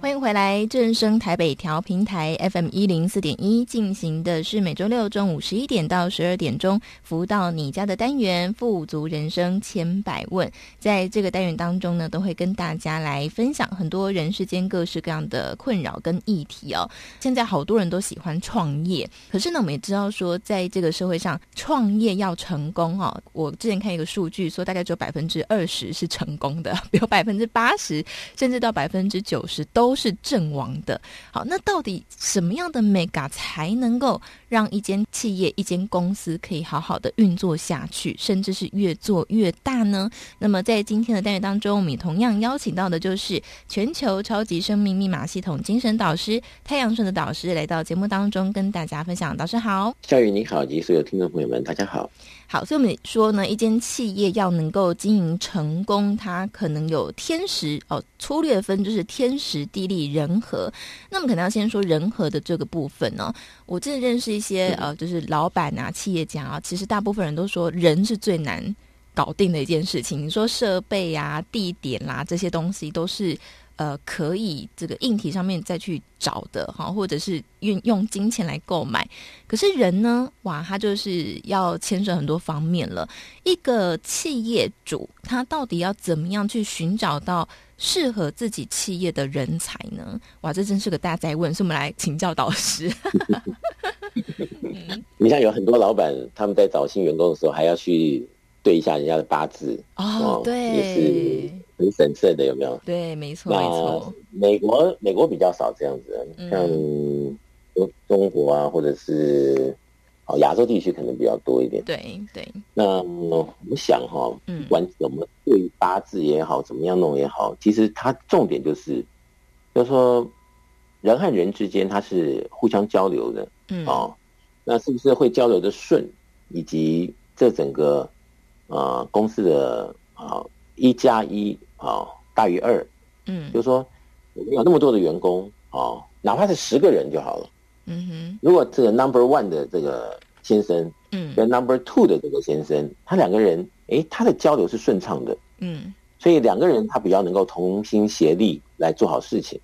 欢迎回来正声台北调频台 FM 一零四点一进行的是每周六中午十一点到十二点钟服务到你家的单元“富足人生千百问”。在这个单元当中呢，都会跟大家来分享很多人世间各式各样的困扰跟议题哦。现在好多人都喜欢创业，可是呢，我们也知道说，在这个社会上创业要成功哦，我之前看一个数据说，大概只有百分之二十是成功的，有百分之八十甚至到百分之九十都是。阵亡的。好，那到底什么样的 mega 才能够让一间企业、一间公司可以好好的运作下去，甚至是越做越大呢？那么在今天的单元当中，我们也同样邀请到的就是全球超级生命密码系统精神导师太阳顺的导师来到节目当中跟大家分享。导师好，夏雨你好，及所有听众朋友们，大家好。好，所以我们说呢，一间企业要能够经营成功，它可能有天时哦，粗略分就是天时地利人和。那么可能要先说人和的这个部分呢、哦。我真的认识一些呃，就是老板啊、企业家啊，其实大部分人都说人是最难搞定的一件事情。你说设备啊、地点啦、啊、这些东西都是。呃，可以这个硬体上面再去找的哈，或者是运用金钱来购买。可是人呢，哇，他就是要牵涉很多方面了。一个企业主，他到底要怎么样去寻找到适合自己企业的人才呢？哇，这真是个大哉问，所以我们来请教导师。你像有很多老板，他们在找新员工的时候，还要去对一下人家的八字哦，对，也是。很神圣的有没有？对，没错，没错。美国美国比较少这样子，嗯、像中中国啊，或者是哦亚洲地区可能比较多一点。对对。那我想哈，不管怎么对八字也好，怎么样弄也好，其实它重点就是，就是说人和人之间它是互相交流的，嗯哦，那是不是会交流的顺，以及这整个呃公司的啊一加一。啊，大于二，嗯，就是说我们有那么多的员工啊，哪怕是十个人就好了，嗯哼。如果这个 number one 的这个先生，嗯，跟 number two 的这个先生，他两个人，诶，他的交流是顺畅的，嗯，所以两个人他比较能够同心协力来做好事情，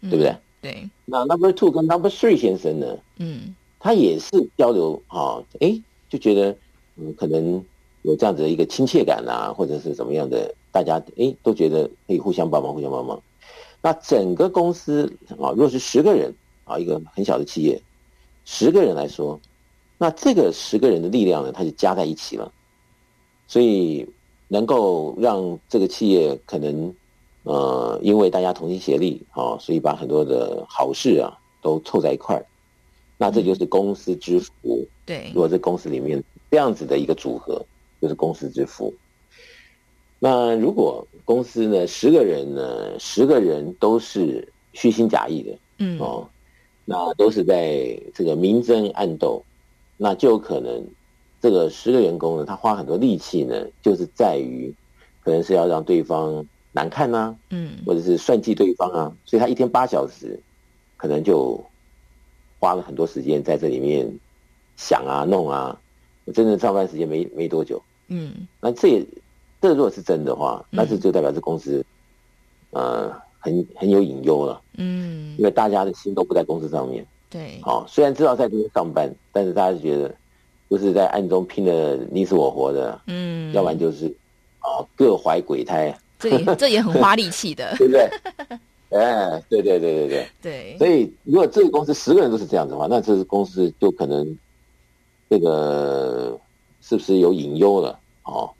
对不对？对。那 number two 跟 number three 先生呢，嗯，他也是交流啊，诶，就觉得嗯，可能有这样子的一个亲切感啊，或者是怎么样的。大家诶都觉得可以互相帮忙，互相帮忙。那整个公司啊，如果是十个人啊，一个很小的企业，十个人来说，那这个十个人的力量呢，它就加在一起了，所以能够让这个企业可能呃，因为大家同心协力啊，所以把很多的好事啊都凑在一块儿，那这就是公司之福。对，如果在公司里面这样子的一个组合，就是公司之福。那如果公司呢，十个人呢，十个人都是虚心假意的，嗯。哦，那都是在这个明争暗斗，那就有可能这个十个员工呢，他花很多力气呢，就是在于可能是要让对方难看呐、啊，嗯，或者是算计对方啊，所以他一天八小时，可能就花了很多时间在这里面想啊弄啊，真正上班时间没没多久，嗯，那这也。这如果是真的话，那这就代表这公司，嗯、呃，很很有隐忧了。嗯，因为大家的心都不在公司上面。对。好、哦，虽然知道在这边上班，但是大家觉得，不是在暗中拼的你死我活的。嗯。要不然就是，啊、哦，各怀鬼胎。这也这也很花力气的，对不对？哎，对对对对对。对。所以，如果这个公司十个人都是这样子的话，那这个公司就可能，这个是不是有隐忧了？哦。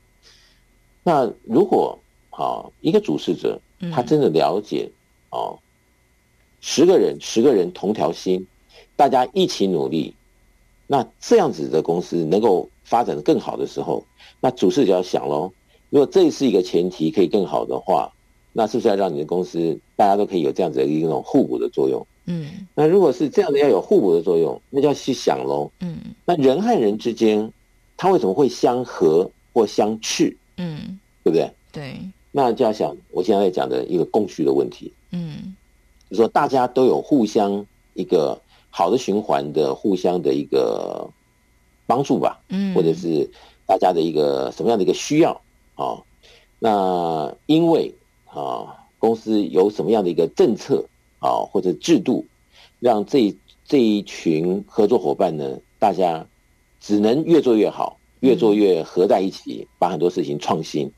那如果啊，一个主事者他真的了解啊，十个人十个人同条心，大家一起努力，那这样子的公司能够发展得更好的时候，那主事就要想喽。如果这是一个前提，可以更好的话，那是不是要让你的公司大家都可以有这样子的一种互补的作用？嗯。那如果是这样的，要有互补的作用，那就要去想喽。嗯。那人和人之间，他为什么会相合或相斥？嗯。对不对？对，那就要想我现在在讲的一个供需的问题。嗯，就说大家都有互相一个好的循环的互相的一个帮助吧，嗯，或者是大家的一个什么样的一个需要啊、哦？那因为啊、哦，公司有什么样的一个政策啊、哦，或者制度，让这这一群合作伙伴呢，大家只能越做越好，越做越合在一起，把很多事情创新。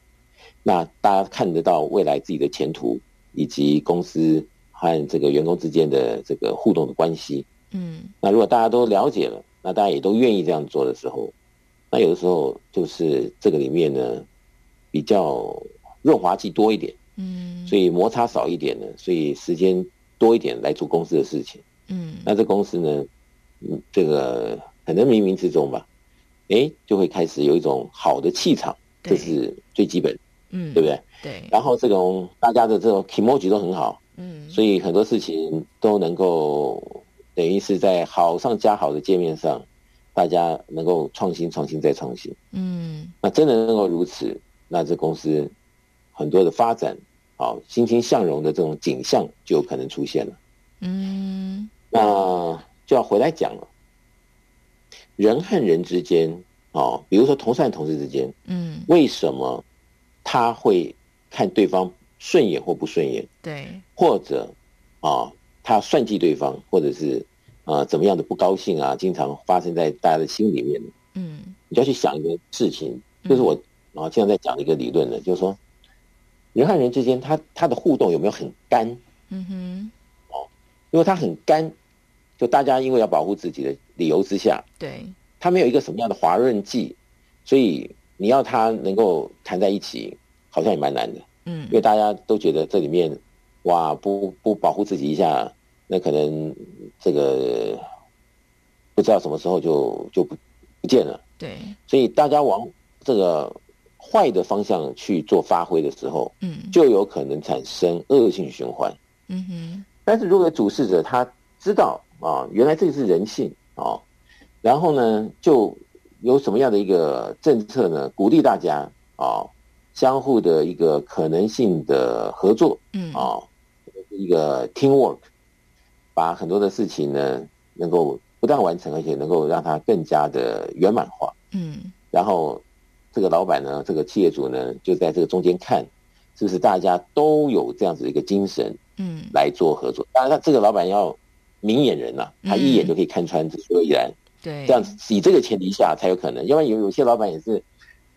那大家看得到未来自己的前途，以及公司和这个员工之间的这个互动的关系。嗯，那如果大家都了解了，那大家也都愿意这样做的时候，那有的时候就是这个里面呢，比较润滑剂多一点。嗯，所以摩擦少一点呢，所以时间多一点来做公司的事情。嗯，那这公司呢，嗯，这个可能冥冥之中吧，哎，就会开始有一种好的气场，这是最基本。嗯，对不对？对。然后这种大家的这种 kimoji 都很好，嗯，所以很多事情都能够等于是在好上加好的界面上，大家能够创新、创新再创新。嗯，那真的能够如此，那这公司很多的发展，好欣欣向荣的这种景象就有可能出现了。嗯，那就要回来讲了，人和人之间，哦，比如说同事和同事之间，嗯，为什么？他会看对方顺眼或不顺眼，对，或者啊，他算计对方，或者是啊怎么样的不高兴啊，经常发生在大家的心里面。嗯，你就要去想一个事情，就是我啊经常在讲的一个理论呢，就是说人和人之间，他他的互动有没有很干？嗯哼，哦，因为他很干，就大家因为要保护自己的理由之下，对，他没有一个什么样的滑润剂，所以。你要他能够谈在一起，好像也蛮难的，嗯，因为大家都觉得这里面，哇，不不保护自己一下，那可能这个不知道什么时候就就不不见了，对，所以大家往这个坏的方向去做发挥的时候，嗯，就有可能产生恶性循环，嗯哼。但是如果主事者他知道啊，原来这个是人性啊，然后呢就。有什么样的一个政策呢？鼓励大家啊，相互的一个可能性的合作，嗯啊，一个 teamwork，把很多的事情呢，能够不但完成，而且能够让它更加的圆满化，嗯。然后这个老板呢，这个企业主呢，就在这个中间看，是不是大家都有这样子一个精神，嗯，来做合作。当然，他这个老板要明眼人呐、啊，他一眼就可以看穿这所有依然。对，这样子以这个前提下才有可能，要不然有有些老板也是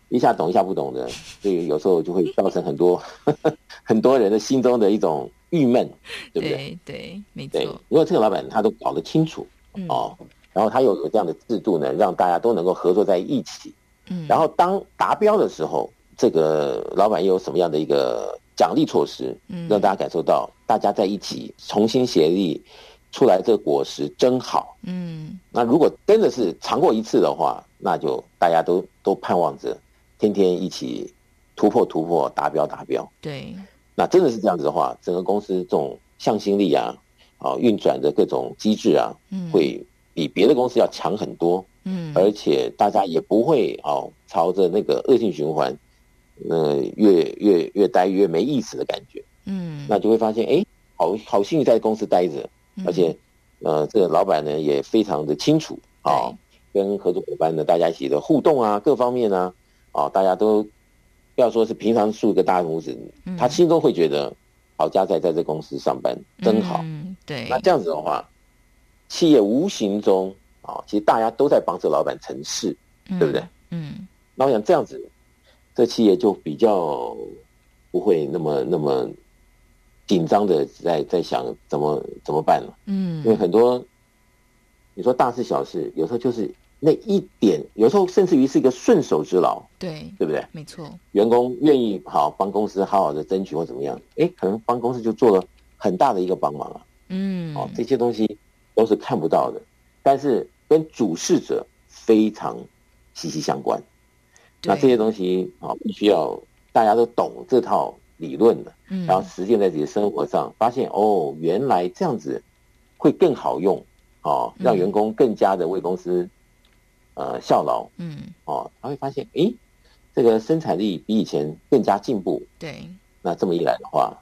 一下懂一下不懂的，所以有时候就会造成很多 很多人的心中的一种郁闷，对不对？对，对，没错。如果这个老板他都搞得清楚，嗯、哦，然后他有有这样的制度呢，让大家都能够合作在一起，嗯，然后当达标的时候，这个老板又有什么样的一个奖励措施，嗯，让大家感受到大家在一起同心协力。出来这个果实真好，嗯，那如果真的是尝过一次的话，那就大家都都盼望着天天一起突破突破达标达标。对，那真的是这样子的话，整个公司这种向心力啊，啊运转的各种机制啊，嗯，会比别的公司要强很多，嗯，而且大家也不会哦朝着那个恶性循环，呃越越越待越没意思的感觉，嗯，那就会发现哎，好好幸运在公司待着。而且，呃，这个老板呢也非常的清楚啊，跟合作伙伴呢大家一起的互动啊，各方面呢，啊，大家都不要说是平常竖个大拇指，他心中会觉得好家在在这公司上班真好。对，那这样子的话，企业无形中啊，其实大家都在帮这老板成事，对不对？嗯。那我想这样子，这企业就比较不会那么那么。紧张的在在想怎么怎么办了，嗯，因为很多你说大事小事，有时候就是那一点，有时候甚至于是一个顺手之劳，对，对不对？没错，员工愿意好帮公司好好的争取或怎么样，哎，可能帮公司就做了很大的一个帮忙啊，嗯，哦，这些东西都是看不到的，但是跟主事者非常息息相关，那这些东西啊，必须要大家都懂这套。理论的，然后实践在自己的生活上，发现哦，原来这样子会更好用，哦，让员工更加的为公司呃效劳，嗯，哦，他会发现，诶，这个生产力比以前更加进步，对，那这么一来的话，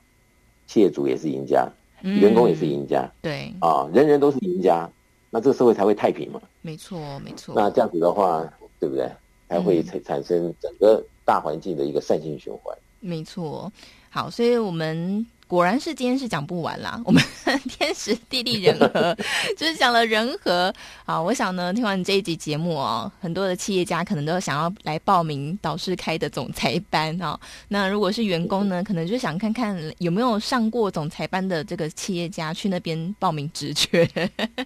企业主也是赢家，员工也是赢家，对，啊，人人都是赢家，那这个社会才会太平嘛。没错，没错。那这样子的话，对不对？才会产产生整个大环境的一个善性循环。没错。好，所以我们。果然是今天是讲不完啦，我们天时地利人和，就是讲了人和啊。我想呢，听完这一集节目哦，很多的企业家可能都想要来报名导师开的总裁班啊。那如果是员工呢，可能就想看看有没有上过总裁班的这个企业家去那边报名职缺。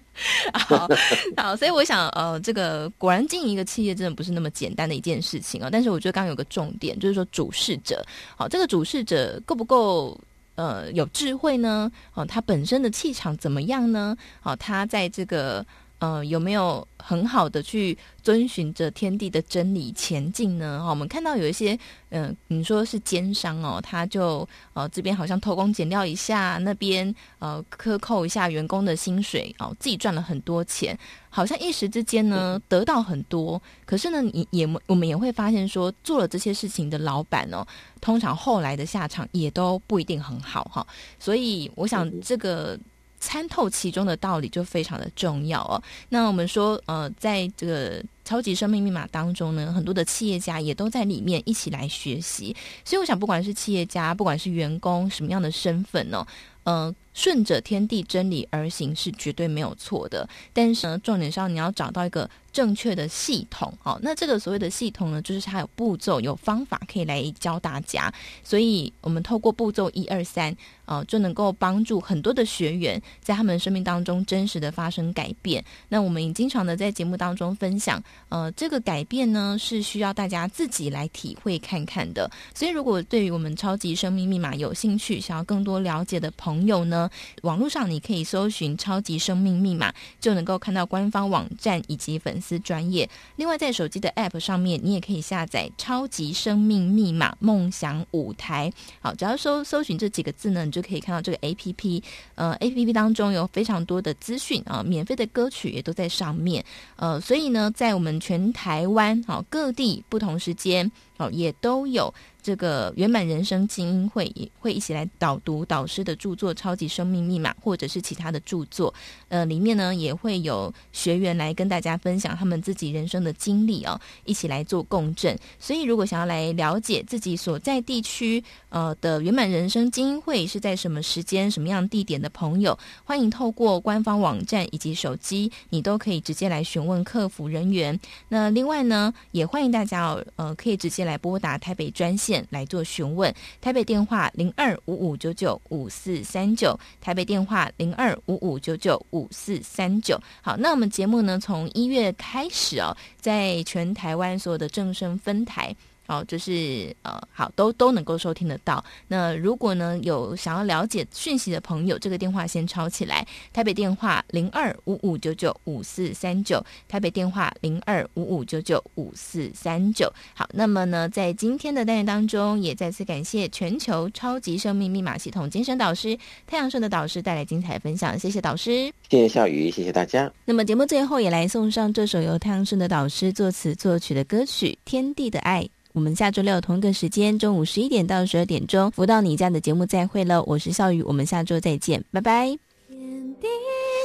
好，好，所以我想呃，这个果然经营一个企业真的不是那么简单的一件事情啊。但是我觉得刚刚有个重点，就是说主事者，好，这个主事者够不够？呃，有智慧呢？哦，他本身的气场怎么样呢？哦，他在这个呃，有没有很好的去遵循着天地的真理前进呢？哈、哦，我们看到有一些，嗯、呃，你说是奸商哦，他就呃这边好像偷工减料一下，那边呃克扣一下员工的薪水哦，自己赚了很多钱。好像一时之间呢得到很多，可是呢，你也我们也会发现说，做了这些事情的老板哦，通常后来的下场也都不一定很好哈。所以我想这个参透其中的道理就非常的重要哦。那我们说呃，在这个超级生命密码当中呢，很多的企业家也都在里面一起来学习。所以我想，不管是企业家，不管是员工，什么样的身份呢，呃。顺着天地真理而行是绝对没有错的，但是呢，重点是要你要找到一个正确的系统。好，那这个所谓的系统呢，就是它有步骤、有方法可以来教大家。所以，我们透过步骤一二三，呃，就能够帮助很多的学员在他们生命当中真实的发生改变。那我们也经常的在节目当中分享，呃，这个改变呢是需要大家自己来体会看看的。所以，如果对于我们超级生命密码有兴趣，想要更多了解的朋友呢，网络上你可以搜寻“超级生命密码”，就能够看到官方网站以及粉丝专页。另外，在手机的 App 上面，你也可以下载“超级生命密码梦想舞台”。好，只要搜搜寻这几个字呢，你就可以看到这个 APP。呃，APP 当中有非常多的资讯啊，免费的歌曲也都在上面。呃，所以呢，在我们全台湾好各地不同时间哦，也都有。这个圆满人生精英会也会一起来导读导师的著作《超级生命密码》，或者是其他的著作。呃，里面呢也会有学员来跟大家分享他们自己人生的经历哦，一起来做共振。所以，如果想要来了解自己所在地区呃的圆满人生精英会是在什么时间、什么样地点的朋友，欢迎透过官方网站以及手机，你都可以直接来询问客服人员。那另外呢，也欢迎大家哦，呃，可以直接来拨打台北专线。来做询问，台北电话零二五五九九五四三九，台北电话零二五五九九五四三九。好，那我们节目呢，从一月开始哦，在全台湾所有的正声分台。好，就是呃，好，都都能够收听得到。那如果呢，有想要了解讯息的朋友，这个电话先抄起来。台北电话零二五五九九五四三九，台北电话零二五五九九五四三九。好，那么呢，在今天的单元当中，也再次感谢全球超级生命密码系统精神导师太阳顺的导师带来精彩分享，谢谢导师，谢谢笑宇，谢谢大家。那么节目最后也来送上这首由太阳顺的导师作词作曲的歌曲《天地的爱》。我们下周六同一个时间，中午十一点到十二点钟，福到你家的节目再会了。我是笑宇，我们下周再见，拜拜。天地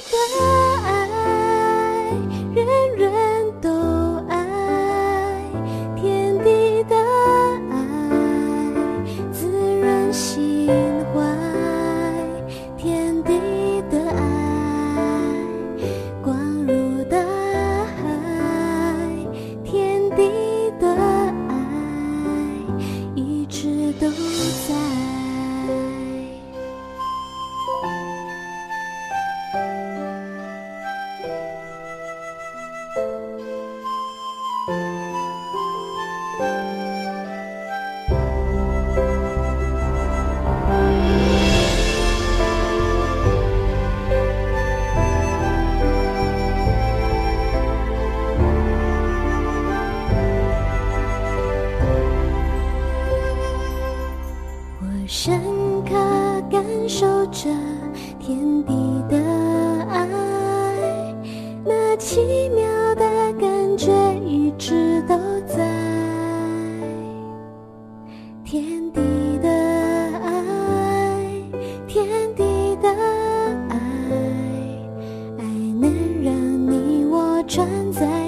的爱，船在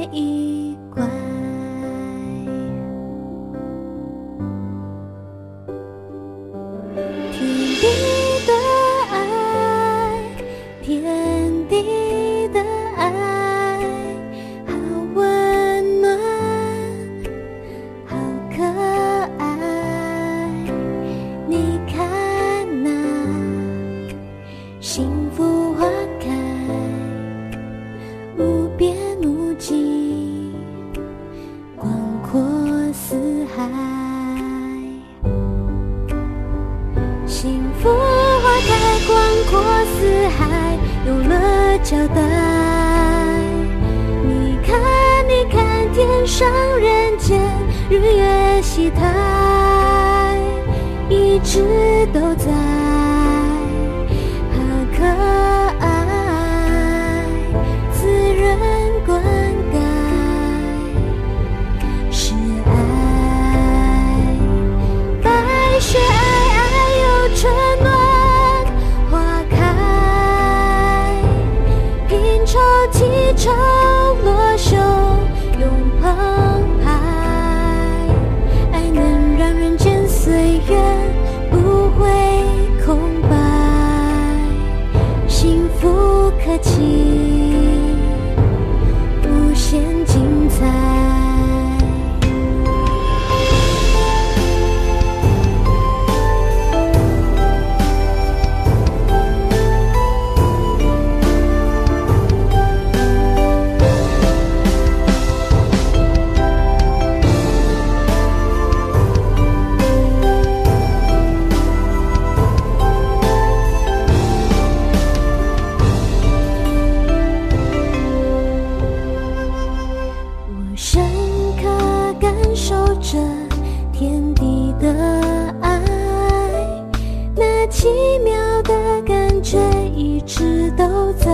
奇妙的感觉一直都在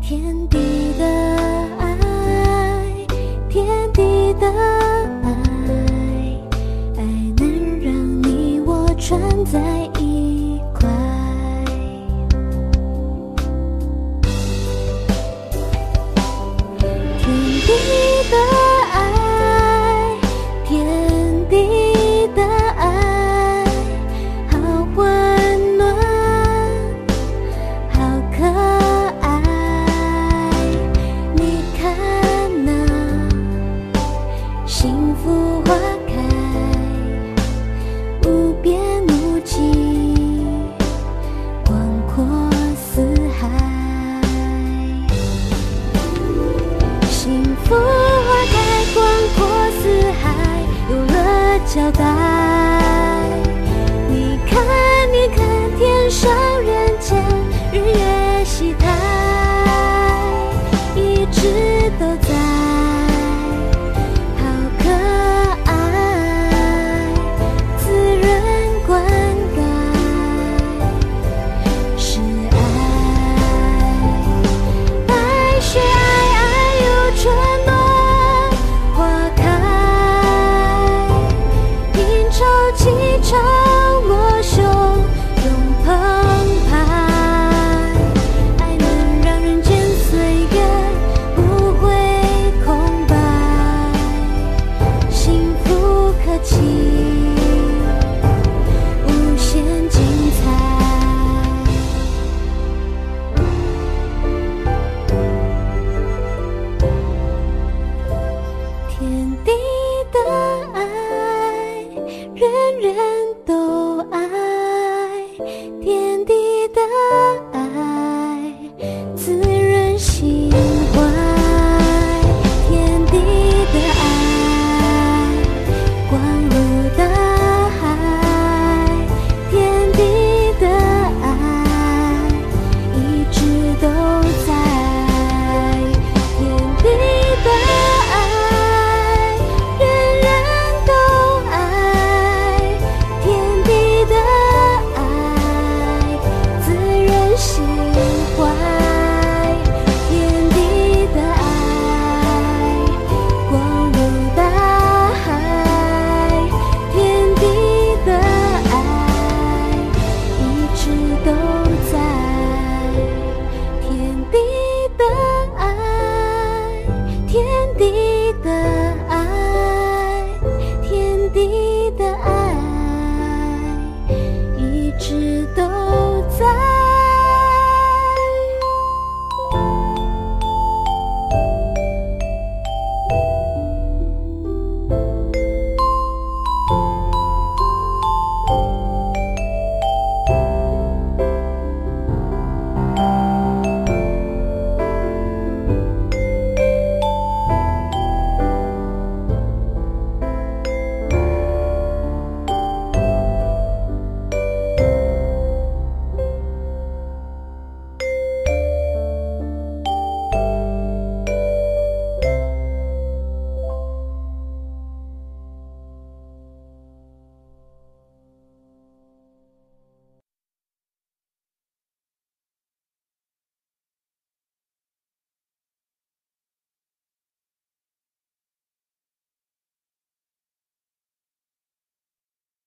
天地的爱天地的爱爱能让你我存在